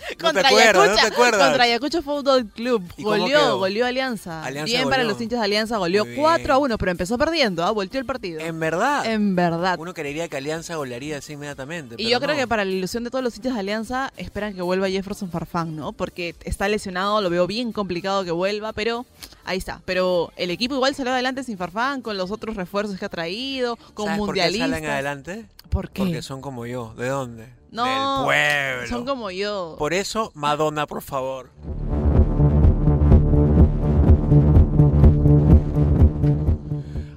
*laughs* No contra te acuerdas, no Ayacucho, te acuerdas. Contra Ayacucho Fútbol Club. ¿Y cómo Goleó, goleó Alianza. Alianza bien para los hinchas de Alianza, goleó Muy bien. 4 a 1, pero empezó perdiendo, ¿ah? volteó el partido. En verdad. En verdad. Uno creería que Alianza golearía así inmediatamente. Y yo creo no. que para la ilusión de todos los hinchas de Alianza, esperan que vuelva Jefferson Farfán, ¿no? Porque está lesionado, lo veo bien complicado que vuelva, pero ahí está. Pero el equipo igual salió adelante sin Farfán, con los otros refuerzos que ha traído, con ¿Sabes por qué mundialistas. salen adelante? ¿Por qué? Porque son como yo. ¿De dónde? No, Del pueblo. son como yo. Por eso, Madonna, por favor.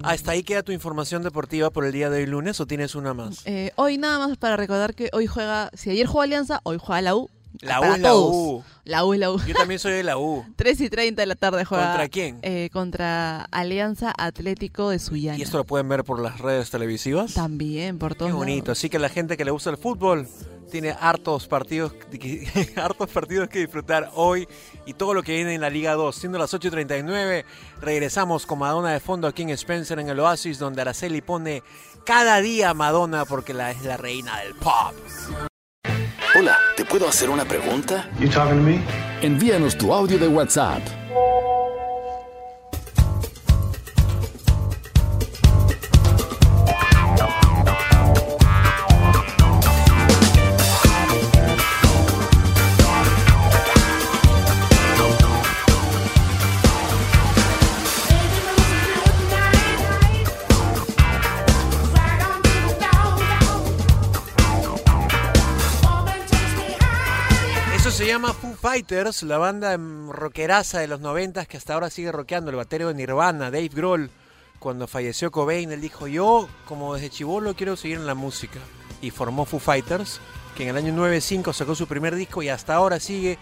¿Hasta ahí queda tu información deportiva por el día de hoy lunes o tienes una más? Eh, hoy nada más para recordar que hoy juega, si ayer jugó Alianza, hoy juega la U. La U Para es la. U. La U es la U. Yo también soy de la U. *laughs* 3 y 30 de la tarde juega. ¿Contra quién? eh, contra Alianza Atlético de Sullana. ¿Y esto lo pueden ver por las redes televisivas? También, por todos Qué bonito. lados. Así que la gente que le gusta el fútbol tiene hartos partidos, *laughs* hartos partidos que disfrutar hoy y todo lo que viene en la Liga 2. Siendo las 8.39, regresamos con Madonna de fondo aquí en Spencer en el Oasis, donde Araceli pone cada día Madonna porque la, es la reina del pop. Hola, ¿te puedo hacer una pregunta? Envíanos tu audio de WhatsApp. Llama Foo Fighters, la banda em, rockeraza de los noventas que hasta ahora sigue rockeando. El batero de Nirvana, Dave Grohl, cuando falleció Cobain, él dijo, yo como desde chivolo quiero seguir en la música. Y formó Foo Fighters, que en el año 95 sacó su primer disco y hasta ahora sigue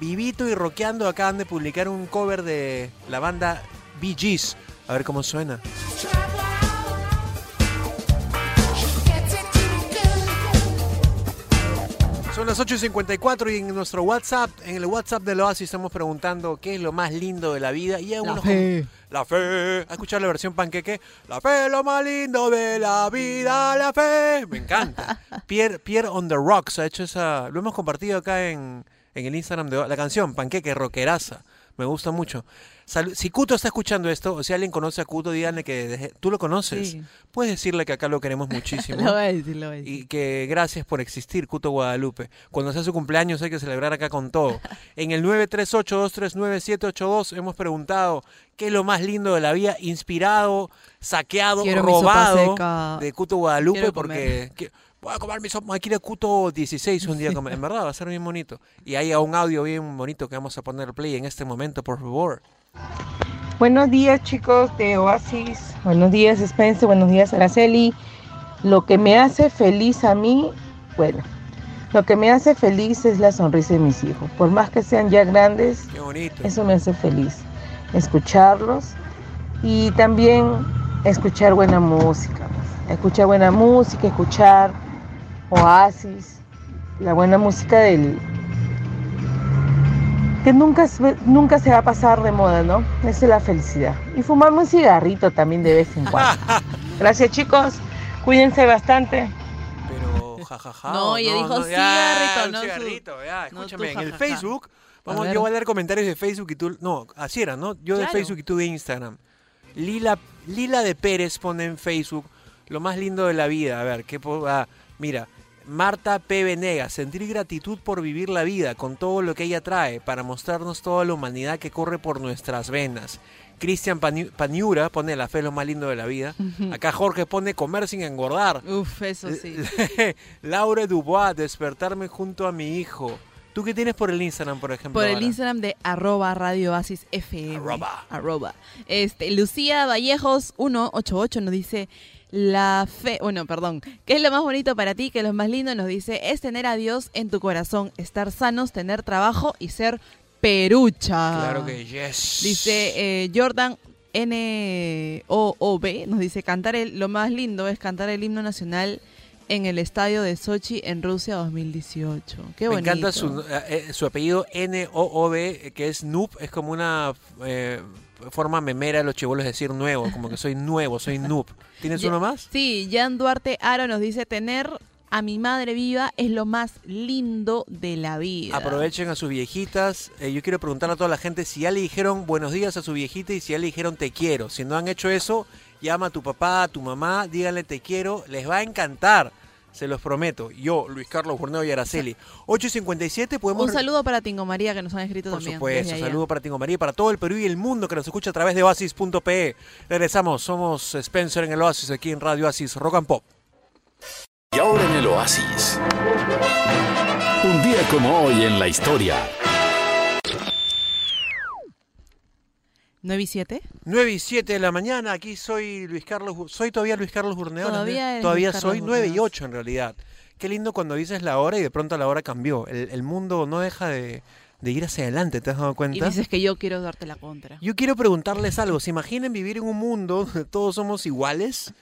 Vivito y Rockeando acaban de publicar un cover de la banda Bee Gees. A ver cómo suena. Son las 8.54 y en nuestro WhatsApp, en el WhatsApp del Oasis estamos preguntando qué es lo más lindo de la vida y algunos fe. la fe. ¿A escuchar la versión panqueque? La fe es lo más lindo de la vida, la fe. Me encanta. *laughs* Pierre, Pierre on the Rocks ha hecho esa. Lo hemos compartido acá en, en el Instagram de la canción, panqueque rockeraza. Me gusta mucho. Si Cuto está escuchando esto, o si alguien conoce a Cuto, díganle que deje- tú lo conoces. Sí. Puedes decirle que acá lo queremos *laughs* muchísimo. Lo voy a decir, lo voy a decir. Y que gracias por existir, Cuto Guadalupe. Cuando sea su cumpleaños hay que celebrar acá con todo. *laughs* En el 938-239-782 hemos preguntado qué es lo más lindo de la vida, inspirado, saqueado, Quiero robado de Cuto Guadalupe, Quiero porque que- voy a comer mi sopa, aquí de Cuto 16 un día. En verdad, va a ser bien bonito. Y hay un audio bien bonito que vamos a poner play en este momento, por favor. Buenos días chicos de Oasis, buenos días Spencer, buenos días Araceli. Lo que me hace feliz a mí, bueno, lo que me hace feliz es la sonrisa de mis hijos. Por más que sean ya grandes, eso me hace feliz. Escucharlos y también escuchar buena música. Escuchar buena música, escuchar Oasis, la buena música del, que nunca, se- nunca se va a pasar de moda, ¿no? Esa es la felicidad. Y fumarme un cigarrito también de vez en *laughs* cuando. Gracias chicos, cuídense bastante. Pero jajaja. *laughs* No, ella dijo ya, cigarrito, un no su- cigarrito, ya, no escúchame, en el. Facebook, vamos, yo voy a leer comentarios de Facebook y tú, no, así era, ¿no? Yo de Claro. Facebook y tú de Instagram. Lila, Lila de Pérez pone en Facebook lo más lindo de la vida. A ver, ¿qué ah, mira, Marta P. Venegas, sentir gratitud por vivir la vida con todo lo que ella trae para mostrarnos toda la humanidad que corre por nuestras venas. Cristian Pani- Paniura pone la fe lo más lindo de la vida. Acá Jorge pone comer sin engordar. Uf, eso sí. *laughs* Laura Dubois, despertarme junto a mi hijo. ¿Tú qué tienes por el Instagram, por ejemplo? Por el ahora? Instagram de arroba Radio Oasis FM. Arroba. Este, Lucía Vallejos 188 nos dice la fe, bueno, perdón, ¿qué es lo más bonito para ti? ¿Qué es lo más lindo? Nos dice, es tener a Dios en tu corazón, estar sanos, tener trabajo y ser perucha. Claro que yes. Dice eh, Jordan N-O-O-B, nos dice, cantar el, lo más lindo es cantar el himno nacional en el estadio de Sochi en Rusia 2018. Qué Me bonito. encanta su, eh, eh, su apellido N-O-O-B, que es Noob, es como una eh, forma memera de los chivolos de decir nuevo, como que soy nuevo, soy Noob. ¿Tienes uno más? Sí, Jan Duarte Aro nos dice tener a mi madre viva es lo más lindo de la vida. Aprovechen a sus viejitas. Eh, yo quiero preguntarle a toda la gente si ya le dijeron buenos días a su viejita y si ya le dijeron te quiero. Si no han hecho eso, llama a tu papá, a tu mamá, díganle te quiero. Les va a encantar. Se los prometo. Yo, Luis Carlos Borneo y Araceli. 8.57 podemos... Un saludo para Tingo María que nos han escrito Por también. supuesto, desde allá. saludo para Tingo María y para todo el Perú y el mundo que nos escucha a través de oasis.pe. Regresamos, somos Spencer en el Oasis aquí en Radio Oasis Rock and Pop. Y ahora en el Oasis. Un día como hoy en la historia. 9 y 7. 9 y 7 de la mañana, aquí soy Luis Carlos, soy todavía Luis Carlos Burneón. Todavía todavía soy 9 y Burneón. 8 en realidad. Qué lindo cuando dices la hora y de pronto la hora cambió. El, el mundo no deja de, de ir hacia adelante, ¿te has dado Y cuenta? dices que yo quiero darte la contra. Yo quiero preguntarles algo. ¿Se imaginen vivir en un mundo donde todos somos iguales?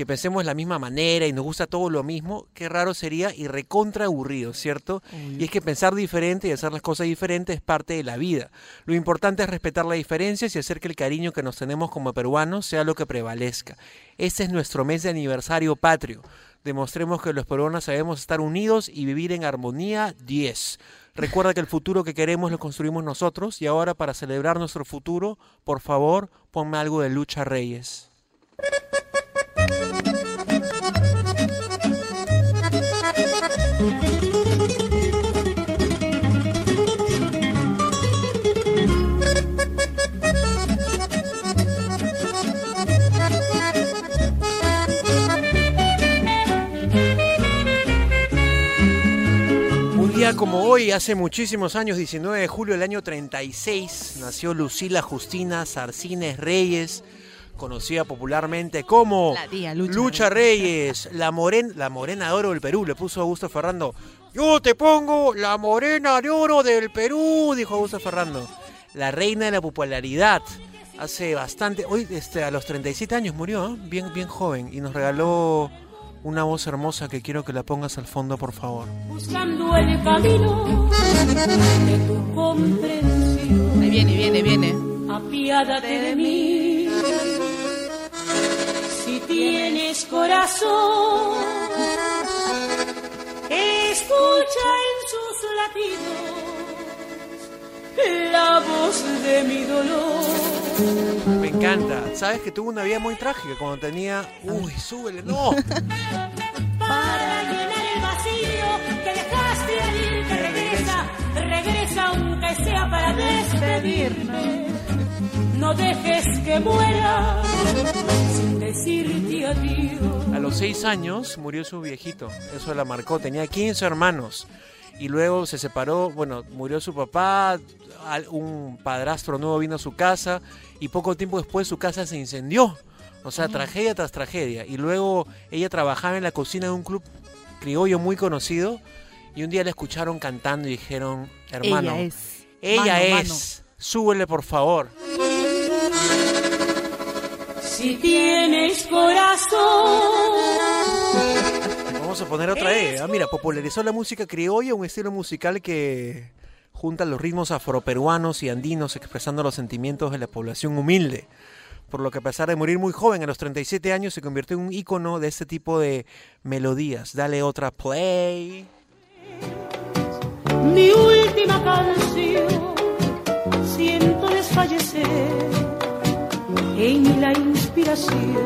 Que pensemos de la misma manera y nos gusta todo lo mismo. Qué raro sería y recontra aburrido, ¿cierto? Y es que pensar diferente y hacer las cosas diferentes es parte de la vida. Lo importante es respetar las diferencias y hacer que el cariño que nos tenemos como peruanos sea lo que prevalezca. Este es nuestro mes de aniversario patrio. Demostremos que los peruanos sabemos estar unidos y vivir en armonía 10. Recuerda que el futuro que queremos lo construimos nosotros y ahora para celebrar nuestro futuro, por favor, ponme algo de Lucha Reyes. Día como hoy, hace muchísimos años, 19 de julio del año 36, nació Lucila Justina Sarcines Reyes, conocida popularmente como La tía Lucha Reyes, la, moren, la morena de oro del Perú, le puso Augusto Ferrando. Yo te pongo la morena de oro del Perú, dijo Augusto Ferrando. La reina de la popularidad. Hace bastante, hoy este, a los 37 años murió, ¿eh? bien, bien joven, y nos regaló una voz hermosa que quiero que la pongas al fondo, por favor. buscando el camino de tu comprensión. Ahí viene, viene, viene. Apiádate de mí. Si tienes corazón, escucha en sus latidos la voz de mi dolor. Me encanta. Sabes que tuvo una vida muy trágica cuando tenía. Uy, súbele, no. *laughs* Para llenar el vacío que dejaste allí, que regresa, regresa aunque sea para despedirme. No dejes que muera sin decirte adiós. A los seis años murió su viejito. Eso la marcó. Tenía 15 hermanos. Y luego se separó. Bueno, murió su papá. Un padrastro nuevo vino a su casa. Y poco tiempo después su casa se incendió. O sea, tragedia tras tragedia. Y luego ella trabajaba en la cocina de un club criollo muy conocido. Y un día la escucharon cantando y dijeron, hermano, Ella es. ella Mano, es. Súbele, por favor. Si tienes corazón, Vamos a poner otra E. Ah, mira, popularizó la música criolla, un estilo musical que junta los ritmos afroperuanos y andinos expresando los sentimientos de la población humilde. Por lo que a pesar de morir muy joven, a los 37 años, se convirtió en un ícono de este tipo de melodías. Dale otra play. mi última canción, siento desfallecer en la inspiración.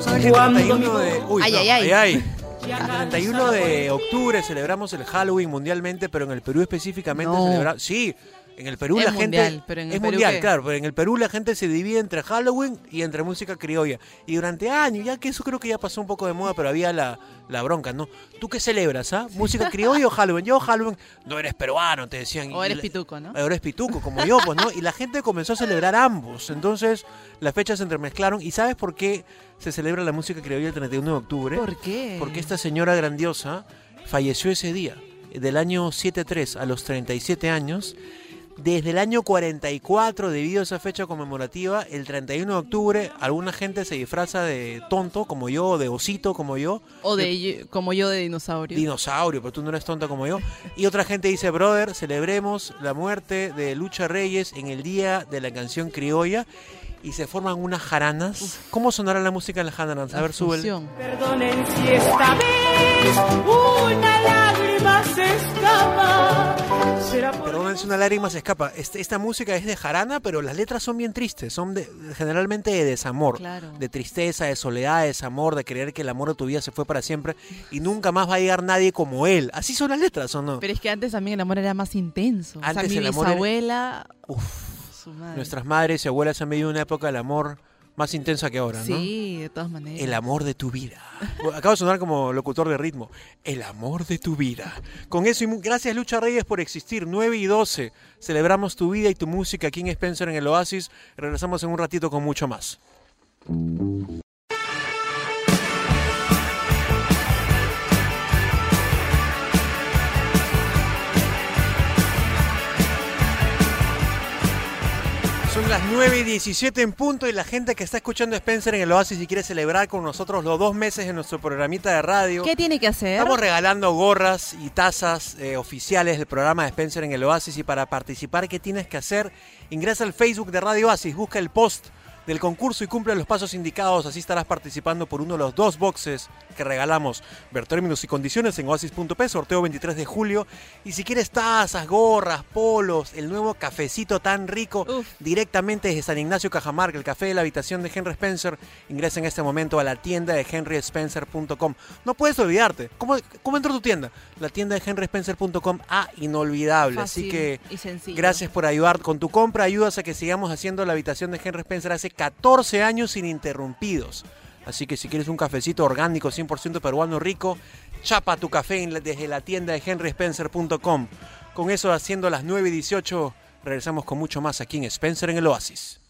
¿Sabes que el 31 de... Uy, Ay, no, ay, ay. ay. El 31 de octubre celebramos el Halloween mundialmente, pero en el Perú específicamente No. celebramos... Sí, en el Perú Es la mundial, gente... pero en el es Perú, mundial, ¿qué? claro, pero en el Perú la gente se divide entre Halloween y entre música criolla. Y durante años, ya que eso creo que ya pasó un poco de moda, pero había la, la bronca, ¿no? ¿Tú qué celebras, ah? ¿Música *laughs* criolla o Halloween? Yo Halloween, no eres peruano, te decían. O eres la- pituco, ¿no? Ahora es pituco, como yo, pues, ¿no? Y la gente comenzó a celebrar ambos. Entonces, las fechas se entremezclaron. ¿Y sabes por qué se celebra la música criolla el 31 de octubre? ¿Por qué? Porque esta señora grandiosa falleció ese día, del año 73 a los 37 años. Desde el año 44, debido a esa fecha conmemorativa, el 31 de octubre, alguna gente se disfraza de tonto, como yo, o de osito, como yo. O de como yo de dinosaurio. Dinosaurio, pero tú no eres tonta como yo. Y otra gente dice, brother, celebremos la muerte de Lucha Reyes en el día de la canción criolla. Y se forman unas jaranas. ¿Cómo sonará la música en las jaranas? A ver, sube. Perdonen si esta vez una lágrima se escapa. Será es una lágrima se escapa. Este- esta música es de jarana, pero las letras son bien tristes. Son de- generalmente de desamor. Claro. De tristeza, de soledad, de desamor, de creer que el amor de tu vida se fue para siempre y nunca más va a llegar nadie como él. Así son las letras, ¿o no? Pero es que antes también el amor era más intenso. Antes o sea, mi el amor era- bisabuela... su madre. Nuestras madres y abuelas han vivido una época del amor más intensa que ahora, ¿no? Sí, de todas maneras. El amor de tu vida. Acabo de sonar como locutor de ritmo. El amor de tu vida. Con eso, y gracias Lucha Reyes por existir. 9 y 12. Celebramos tu vida y tu música aquí en Spencer en el Oasis. Regresamos en un ratito con mucho más. Son las 9 y 17 en punto y la gente que está escuchando Spencer en el Oasis y quiere celebrar con nosotros los dos meses en nuestro programita de radio. ¿Qué tiene que hacer? Estamos regalando gorras y tazas eh, oficiales del programa de Spencer en el Oasis y para participar, ¿qué tienes que hacer? Ingresa al Facebook de Radio Oasis, busca el post del concurso y cumple los pasos indicados, así estarás participando por uno de los dos boxes que regalamos. Ver términos y condiciones en oasis.p, sorteo 23 de julio. Y si quieres tazas, gorras, polos, el nuevo cafecito tan rico, directamente desde San Ignacio Cajamarca, el café de la habitación de Henry Spencer, ingresa en este momento a la tienda de henryspencer.com. No puedes olvidarte. ¿Cómo, cómo entró tu tienda? La tienda de henryspencer.com, ah, inolvidable. Así que y gracias por ayudar. Con tu compra ayudas a que sigamos haciendo la habitación de Henry Spencer hace 14 años ininterrumpidos. Así que si quieres un cafecito orgánico 100% peruano rico, chapa tu café desde la tienda de henryspencer.com. Con eso, haciendo las 9 y 18, regresamos con mucho más aquí en Spencer en el Oasis.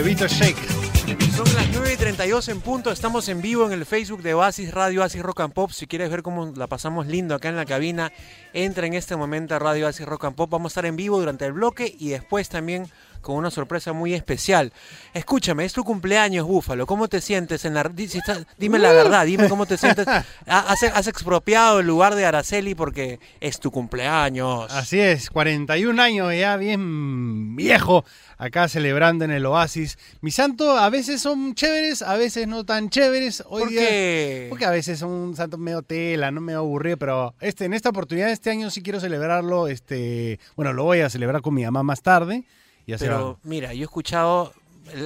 Huevito shake. Son las 9 y 32 en punto. Estamos en vivo en el Facebook de Oasis Radio Oasis Rock and Pop. Si quieres ver cómo la pasamos lindo acá en la cabina, entra en este momento a Radio Oasis Rock and Pop. Vamos a estar en vivo durante el bloque y después también con una sorpresa muy especial. Escúchame, es tu cumpleaños, Búfalo. ¿Cómo te sientes en la Dime la verdad, dime cómo te sientes. *laughs* Ha- Has, has expropiado el lugar de Araceli porque es tu cumpleaños. Así es, 41 años ya bien viejo, acá celebrando en el Oasis. Mi santo a veces son chéveres, a veces no tan chéveres. Hoy ¿Por día- qué? Porque a veces son un santo medio tela, no medio aburrido, pero este, en esta oportunidad, este año sí quiero celebrarlo. Este, bueno, lo voy a celebrar con mi mamá más tarde. Pero mira, yo he escuchado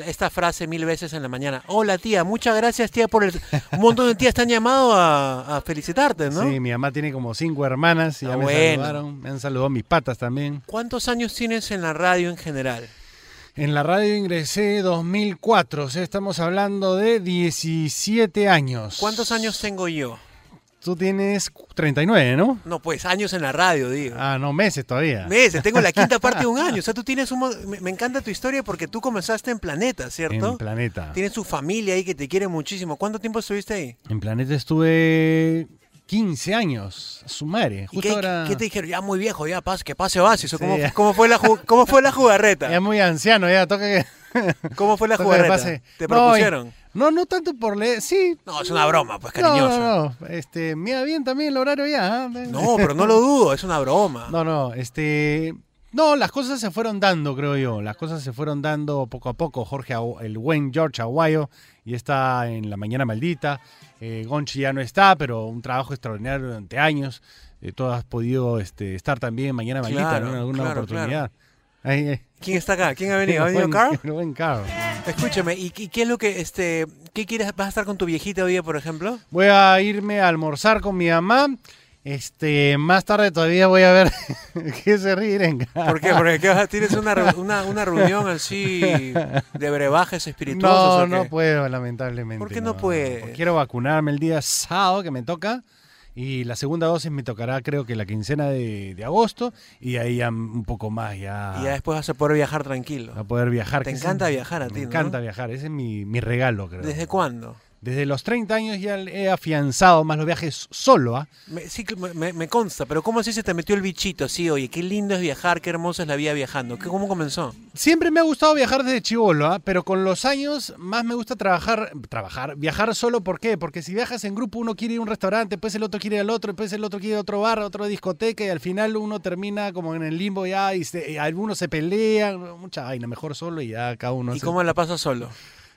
esta frase mil veces en la mañana. Hola tía, muchas gracias tía por el... *laughs* Un montón de tías te han llamado a, a felicitarte, ¿no? Sí, mi mamá tiene como cinco hermanas y Ah, ya me bueno. saludaron. Me han saludado mis patas también. ¿Cuántos años tienes en la radio en general? En la radio ingresé 2004, o sea, estamos hablando de 17 años. ¿Cuántos años tengo yo? Tú tienes 39, ¿no? No, pues años en la radio, digo. Ah, no, meses todavía. Meses, tengo la quinta parte de un *laughs* año. O sea, tú tienes un... Me, me encanta tu historia porque tú comenzaste en Planeta, ¿cierto? En Planeta. Tienes tu familia ahí que te quiere muchísimo. ¿Cuánto tiempo estuviste ahí? En Planeta estuve 15 años, a su madre. ¿Y Justo qué, ahora... qué te dijeron? Ya muy viejo, ya pas, que pase Oasis. ¿o Sí, cómo, fue la ¿Cómo fue la jugarreta? *laughs* Ya muy anciano, ya toca que... ¿Cómo fue la *laughs* jugarreta? ¿Te propusieron? No, no tanto por leer, sí. No, es una broma, pues, No, cariñoso. no, no. Este, mira bien también el horario ya. ¿ah? No, pero no lo dudo, es una broma. No, no, este... No, las cosas se fueron dando, creo yo. Las cosas se fueron dando poco a poco. Jorge, el buen George Aguayo, y está en La Mañana Maldita. Eh, Gonchi ya no está, pero un trabajo extraordinario durante años. Eh, tú has podido este, estar también Mañana Maldita Claro, ¿no? en alguna claro, oportunidad. Ahí, ahí. ¿Quién está acá? ¿Quién ha venido? ¿Ha *laughs* venido Carl? buen Carl. Escúchame, ¿y, y qué es lo que, este, qué quieres, vas a estar con tu viejita hoy día, por ejemplo? Voy a irme a almorzar con mi mamá. Este, más tarde todavía voy a ver *laughs* qué se ríen. ¿Por qué? Porque ¿qué vas a- tienes una, una, una reunión así de brebajes espirituosos. No, ¿o no qué? puedo, lamentablemente. ¿Por qué no puedes? porque Quiero vacunarme el día sábado que me toca. Y la segunda dosis me tocará, creo que la quincena de, de agosto. Y ahí ya un poco más, ya. Y ya después vas a poder viajar tranquilo. a poder viajar. Te encanta es- viajar a ti, Me ¿no? encanta viajar, ese es mi, mi regalo, creo. ¿Desde cuándo? Desde los 30 años ya he afianzado más los viajes solo, ¿ah? Me, sí, me, me- consta, pero ¿cómo así se te metió el bichito? Sí, oye, qué lindo es viajar, qué hermosa es la vida viajando. ¿Qué, ¿Cómo comenzó? Siempre me ha gustado viajar desde chivolo, ¿ah? pero con los años más me gusta trabajar, trabajar, viajar solo, ¿por qué? Porque si viajas en grupo uno quiere ir a un restaurante, después el otro quiere ir al otro, después el otro quiere ir a otro bar, a otra discoteca y al final uno termina como en el limbo ya y, se- y algunos se pelean, mucha vaina, mejor solo y ya cada uno ¿Y hace- cómo la pasas solo?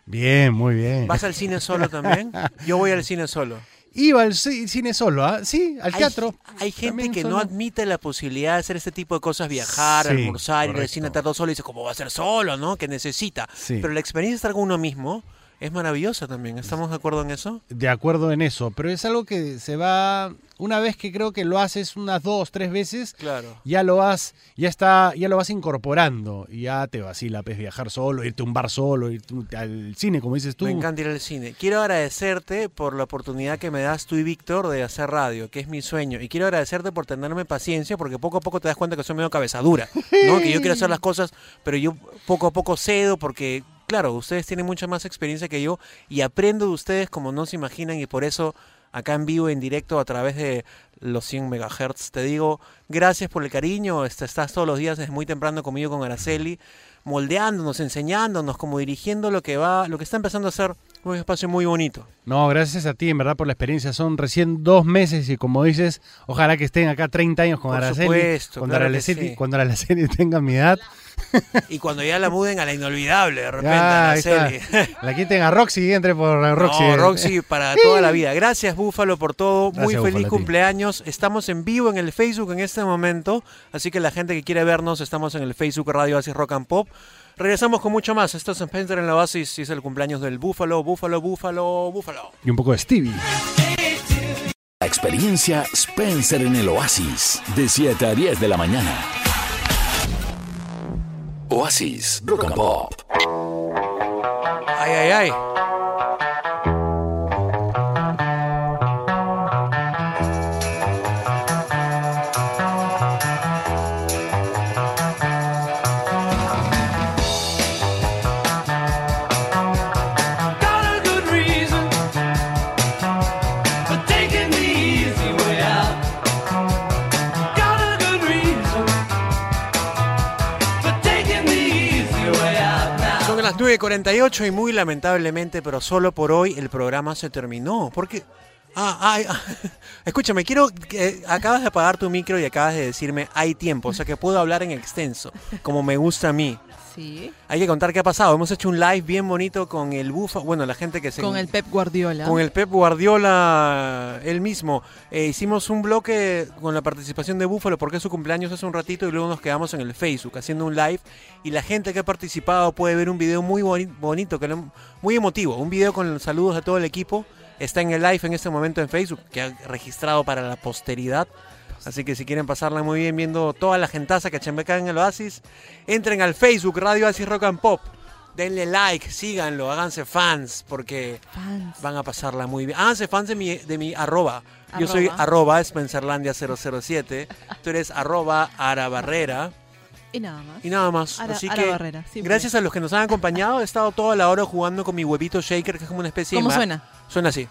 Bien, muy bien. ¿Vas al cine solo también? Yo voy al cine solo. Iba al ci- cine solo, ¿ah? Sí, al Hay- teatro. Hay gente que no admite la posibilidad de hacer este tipo de cosas, viajar, Sí, almorzar, ir al correcto. cine, estar todo solo y dice, ¿cómo va a ser solo, no? Que necesita. Sí. Pero la experiencia de estar con uno mismo es maravillosa también. ¿Estamos de acuerdo en eso? De acuerdo en eso, pero es algo que se va una vez que creo que lo haces unas dos, tres veces, Claro. ya lo vas, ya está, ya lo vas incorporando y ya te vacila, pues viajar solo, irte a un bar solo, irte al cine, como dices tú. Me encanta ir al cine. Quiero agradecerte por la oportunidad que me das tú y Víctor de hacer radio, que es mi sueño. Y quiero agradecerte por tenerme paciencia, porque poco a poco te das cuenta que soy medio cabezadura, ¿no? Que yo quiero hacer las cosas, pero yo poco a poco cedo porque, claro, ustedes tienen mucha más experiencia que yo y aprendo de ustedes como no se imaginan y por eso acá en vivo, en directo, a través de los 100 megahertz, te digo gracias por el cariño. Este, Estás todos los días desde muy temprano conmigo con Araceli moldeándonos, enseñándonos, como dirigiendo lo que va, lo que está empezando a ser un espacio muy bonito. No, gracias a ti, en verdad, por la experiencia. Son recién dos meses y como dices, ojalá que estén acá 30 años con Por Araceli. supuesto, cuando, claro que Araceli sí. cuando Araceli *laughs* tenga mi edad. *laughs* Y cuando ya la muden a la inolvidable, de repente, Ya, ahí está. Araceli. *laughs* La quiten a Roxy y entre por Roxy. No, Roxy para *laughs* toda la vida. Gracias, Búfalo, por todo. Muy feliz Búfalo, a cumpleaños. Estamos en vivo en el Facebook en este momento. Así que la gente que quiere vernos, estamos en el Facebook Radio Oasis Rock and Pop. Regresamos con mucho más. Esto es Spencer en la Oasis y es el cumpleaños del Búfalo, Búfalo, Búfalo, Búfalo. Y un poco de Stevie. La experiencia Spencer en el Oasis, de 7 a 10 de la mañana. Oasis Rock and Pop. Ay, ay, ay. 9.48 y muy lamentablemente, pero solo por hoy, el programa se terminó. Porque... Ah, ay, ah. *laughs* Escúchame, quiero que acabas de apagar tu micro y acabas de decirme hay tiempo, o sea que puedo hablar en extenso, como me gusta a mí. Sí. Hay que contar qué ha pasado. Hemos hecho un live bien bonito con el Bufa, bueno, la gente que se Con el Pep Guardiola. con el Pep Guardiola, él mismo. Eh, hicimos un bloque con la participación de Búfalo porque es su cumpleaños hace un ratito y luego nos quedamos en el Facebook haciendo un live y la gente que ha participado puede ver un video muy boni- bonito, que muy emotivo, un video con los saludos de todo el equipo. Está en el live en este momento en Facebook, que ha registrado para la posteridad. Así que si quieren pasarla muy bien viendo toda la gentaza que chambeca en el Oasis, entren al Facebook Radio Oasis Rock and Pop. Denle like, síganlo, háganse fans, porque van a pasarla muy bien. Háganse fans de mi, de mi arroba. Yo soy Arroba. arroba Spencerlandia007. Tú eres arroba Arabarrera. Y nada más. Y nada más. Ara- Así Ara que Barrera, gracias a los que nos han acompañado. He estado toda la hora jugando con mi huevito shaker, que es como una especie ¿Cómo de... ma- suena? Suena así.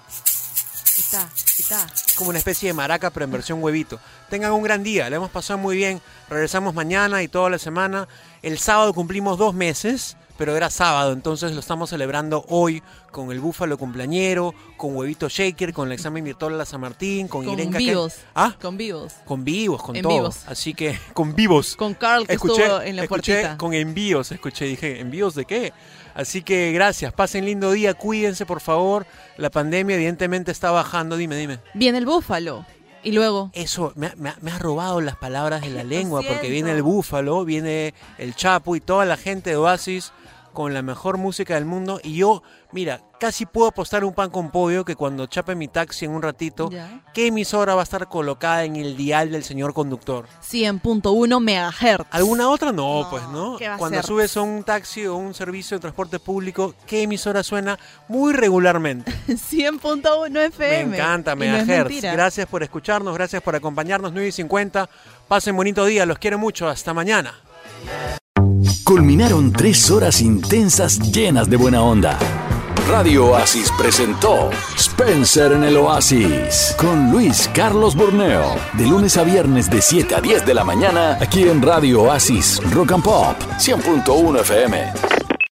Está, está. como una especie de maraca, pero en versión huevito. Tengan un gran día, le hemos pasado muy bien. Regresamos mañana y toda la semana. El sábado cumplimos dos meses, pero era sábado, entonces lo estamos celebrando hoy con el búfalo cumpleañero, con huevito shaker, con el examen virtual a San Martín, con, Con Irenka. vivos. ¿Ah? Con vivos. Con vivos, con En todo. vivos. Así que, con vivos. Con Carl que escuché, estuvo en la escuché puertita. con envíos, escuché, dije, ¿envíos de qué? Así que gracias, pasen lindo día, cuídense por favor. La pandemia evidentemente está bajando, dime, dime. Viene el búfalo. Y luego. Eso, me, ha- me me has robado las palabras de la lengua, porque viene el búfalo, viene el Chapo y toda la gente de Oasis con la mejor música del mundo. Y yo, mira, casi puedo apostar un pan con pollo que cuando chape mi taxi en un ratito, Ya. ¿qué emisora va a estar colocada en el dial del señor conductor? 100.1 megahertz. ¿Alguna otra? No, pues no. ¿qué va a Cuando ser? subes a un taxi o un servicio de transporte público, ¿qué emisora suena muy regularmente? *laughs* 100.1 FM. Me encanta, Y no gracias por escucharnos, gracias por acompañarnos. 9 y 50. Pasen bonito día, los quiero mucho. Hasta mañana. Culminaron tres horas intensas llenas de buena onda. Radio Oasis presentó Spencer en el Oasis con Luis Carlos Borneo. De lunes a viernes de 7 a 10 de la mañana aquí en Radio Oasis Rock and Pop 100.1 FM.